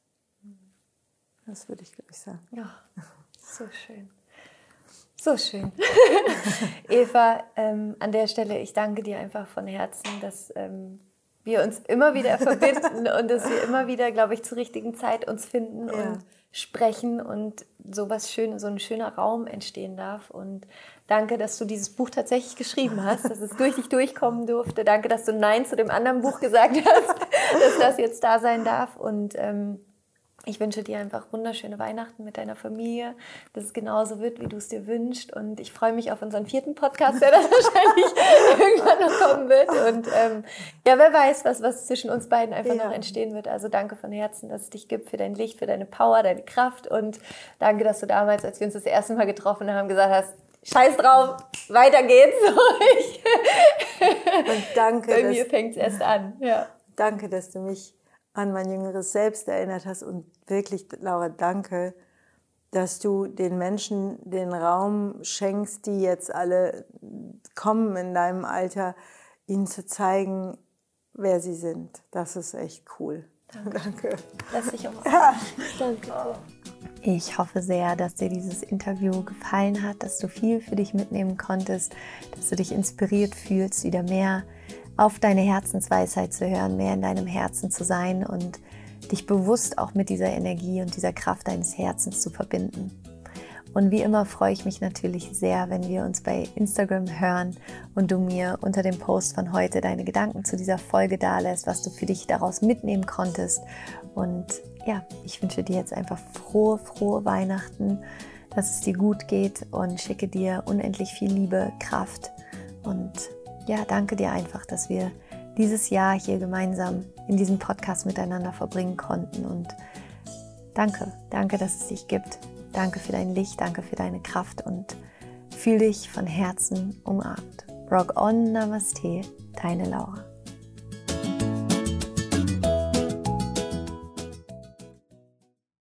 Das würde ich, glaube ich, sagen. Ja, so schön. So schön. Eva, ähm, an der Stelle, ich danke dir einfach von Herzen, dass ähm, wir uns immer wieder verbinden und dass wir immer wieder, glaube ich, zur richtigen Zeit uns finden ja. und sprechen und so was Schönes, so ein schöner Raum entstehen darf. Und danke, dass du dieses Buch tatsächlich geschrieben hast, dass es durch dich durchkommen durfte. Danke, dass du Nein zu dem anderen Buch gesagt hast, dass das jetzt da sein darf. Und ähm, ich wünsche dir einfach wunderschöne Weihnachten mit deiner Familie, dass es genauso wird, wie du es dir wünschst. Und ich freue mich auf unseren vierten Podcast, der dann wahrscheinlich irgendwann noch kommen wird. Und ähm, ja, wer weiß, was, was zwischen uns beiden einfach ja. noch entstehen wird. Also danke von Herzen, dass es dich gibt für dein Licht, für deine Power, deine Kraft. Und danke, dass du damals, als wir uns das erste Mal getroffen haben, gesagt hast, Scheiß drauf, weiter geht's. Und danke. Bei mir fängt es erst an. Ja. Danke, dass du mich an mein jüngeres Selbst erinnert hast. Und wirklich, Laura, danke, dass du den Menschen den Raum schenkst, die jetzt alle kommen in deinem Alter, ihnen zu zeigen, wer sie sind. Das ist echt cool. Danke. danke. Lass dich auch. Ja. Danke. Ich hoffe sehr, dass dir dieses Interview gefallen hat, dass du viel für dich mitnehmen konntest, dass du dich inspiriert fühlst, wieder mehr auf deine Herzensweisheit zu hören, mehr in deinem Herzen zu sein und dich bewusst auch mit dieser Energie und dieser Kraft deines Herzens zu verbinden. Und wie immer freue ich mich natürlich sehr, wenn wir uns bei Instagram hören und du mir unter dem Post von heute deine Gedanken zu dieser Folge dalässt, was du für dich daraus mitnehmen konntest. Und ja, ich wünsche dir jetzt einfach frohe, frohe Weihnachten, dass es dir gut geht und schicke dir unendlich viel Liebe, Kraft und ja, danke dir einfach, dass wir dieses Jahr hier gemeinsam in diesem Podcast miteinander verbringen konnten. Und danke, danke, dass es dich gibt. Danke für dein Licht, danke für deine Kraft und fühl dich von Herzen umarmt. Rock on, Namaste, deine Laura.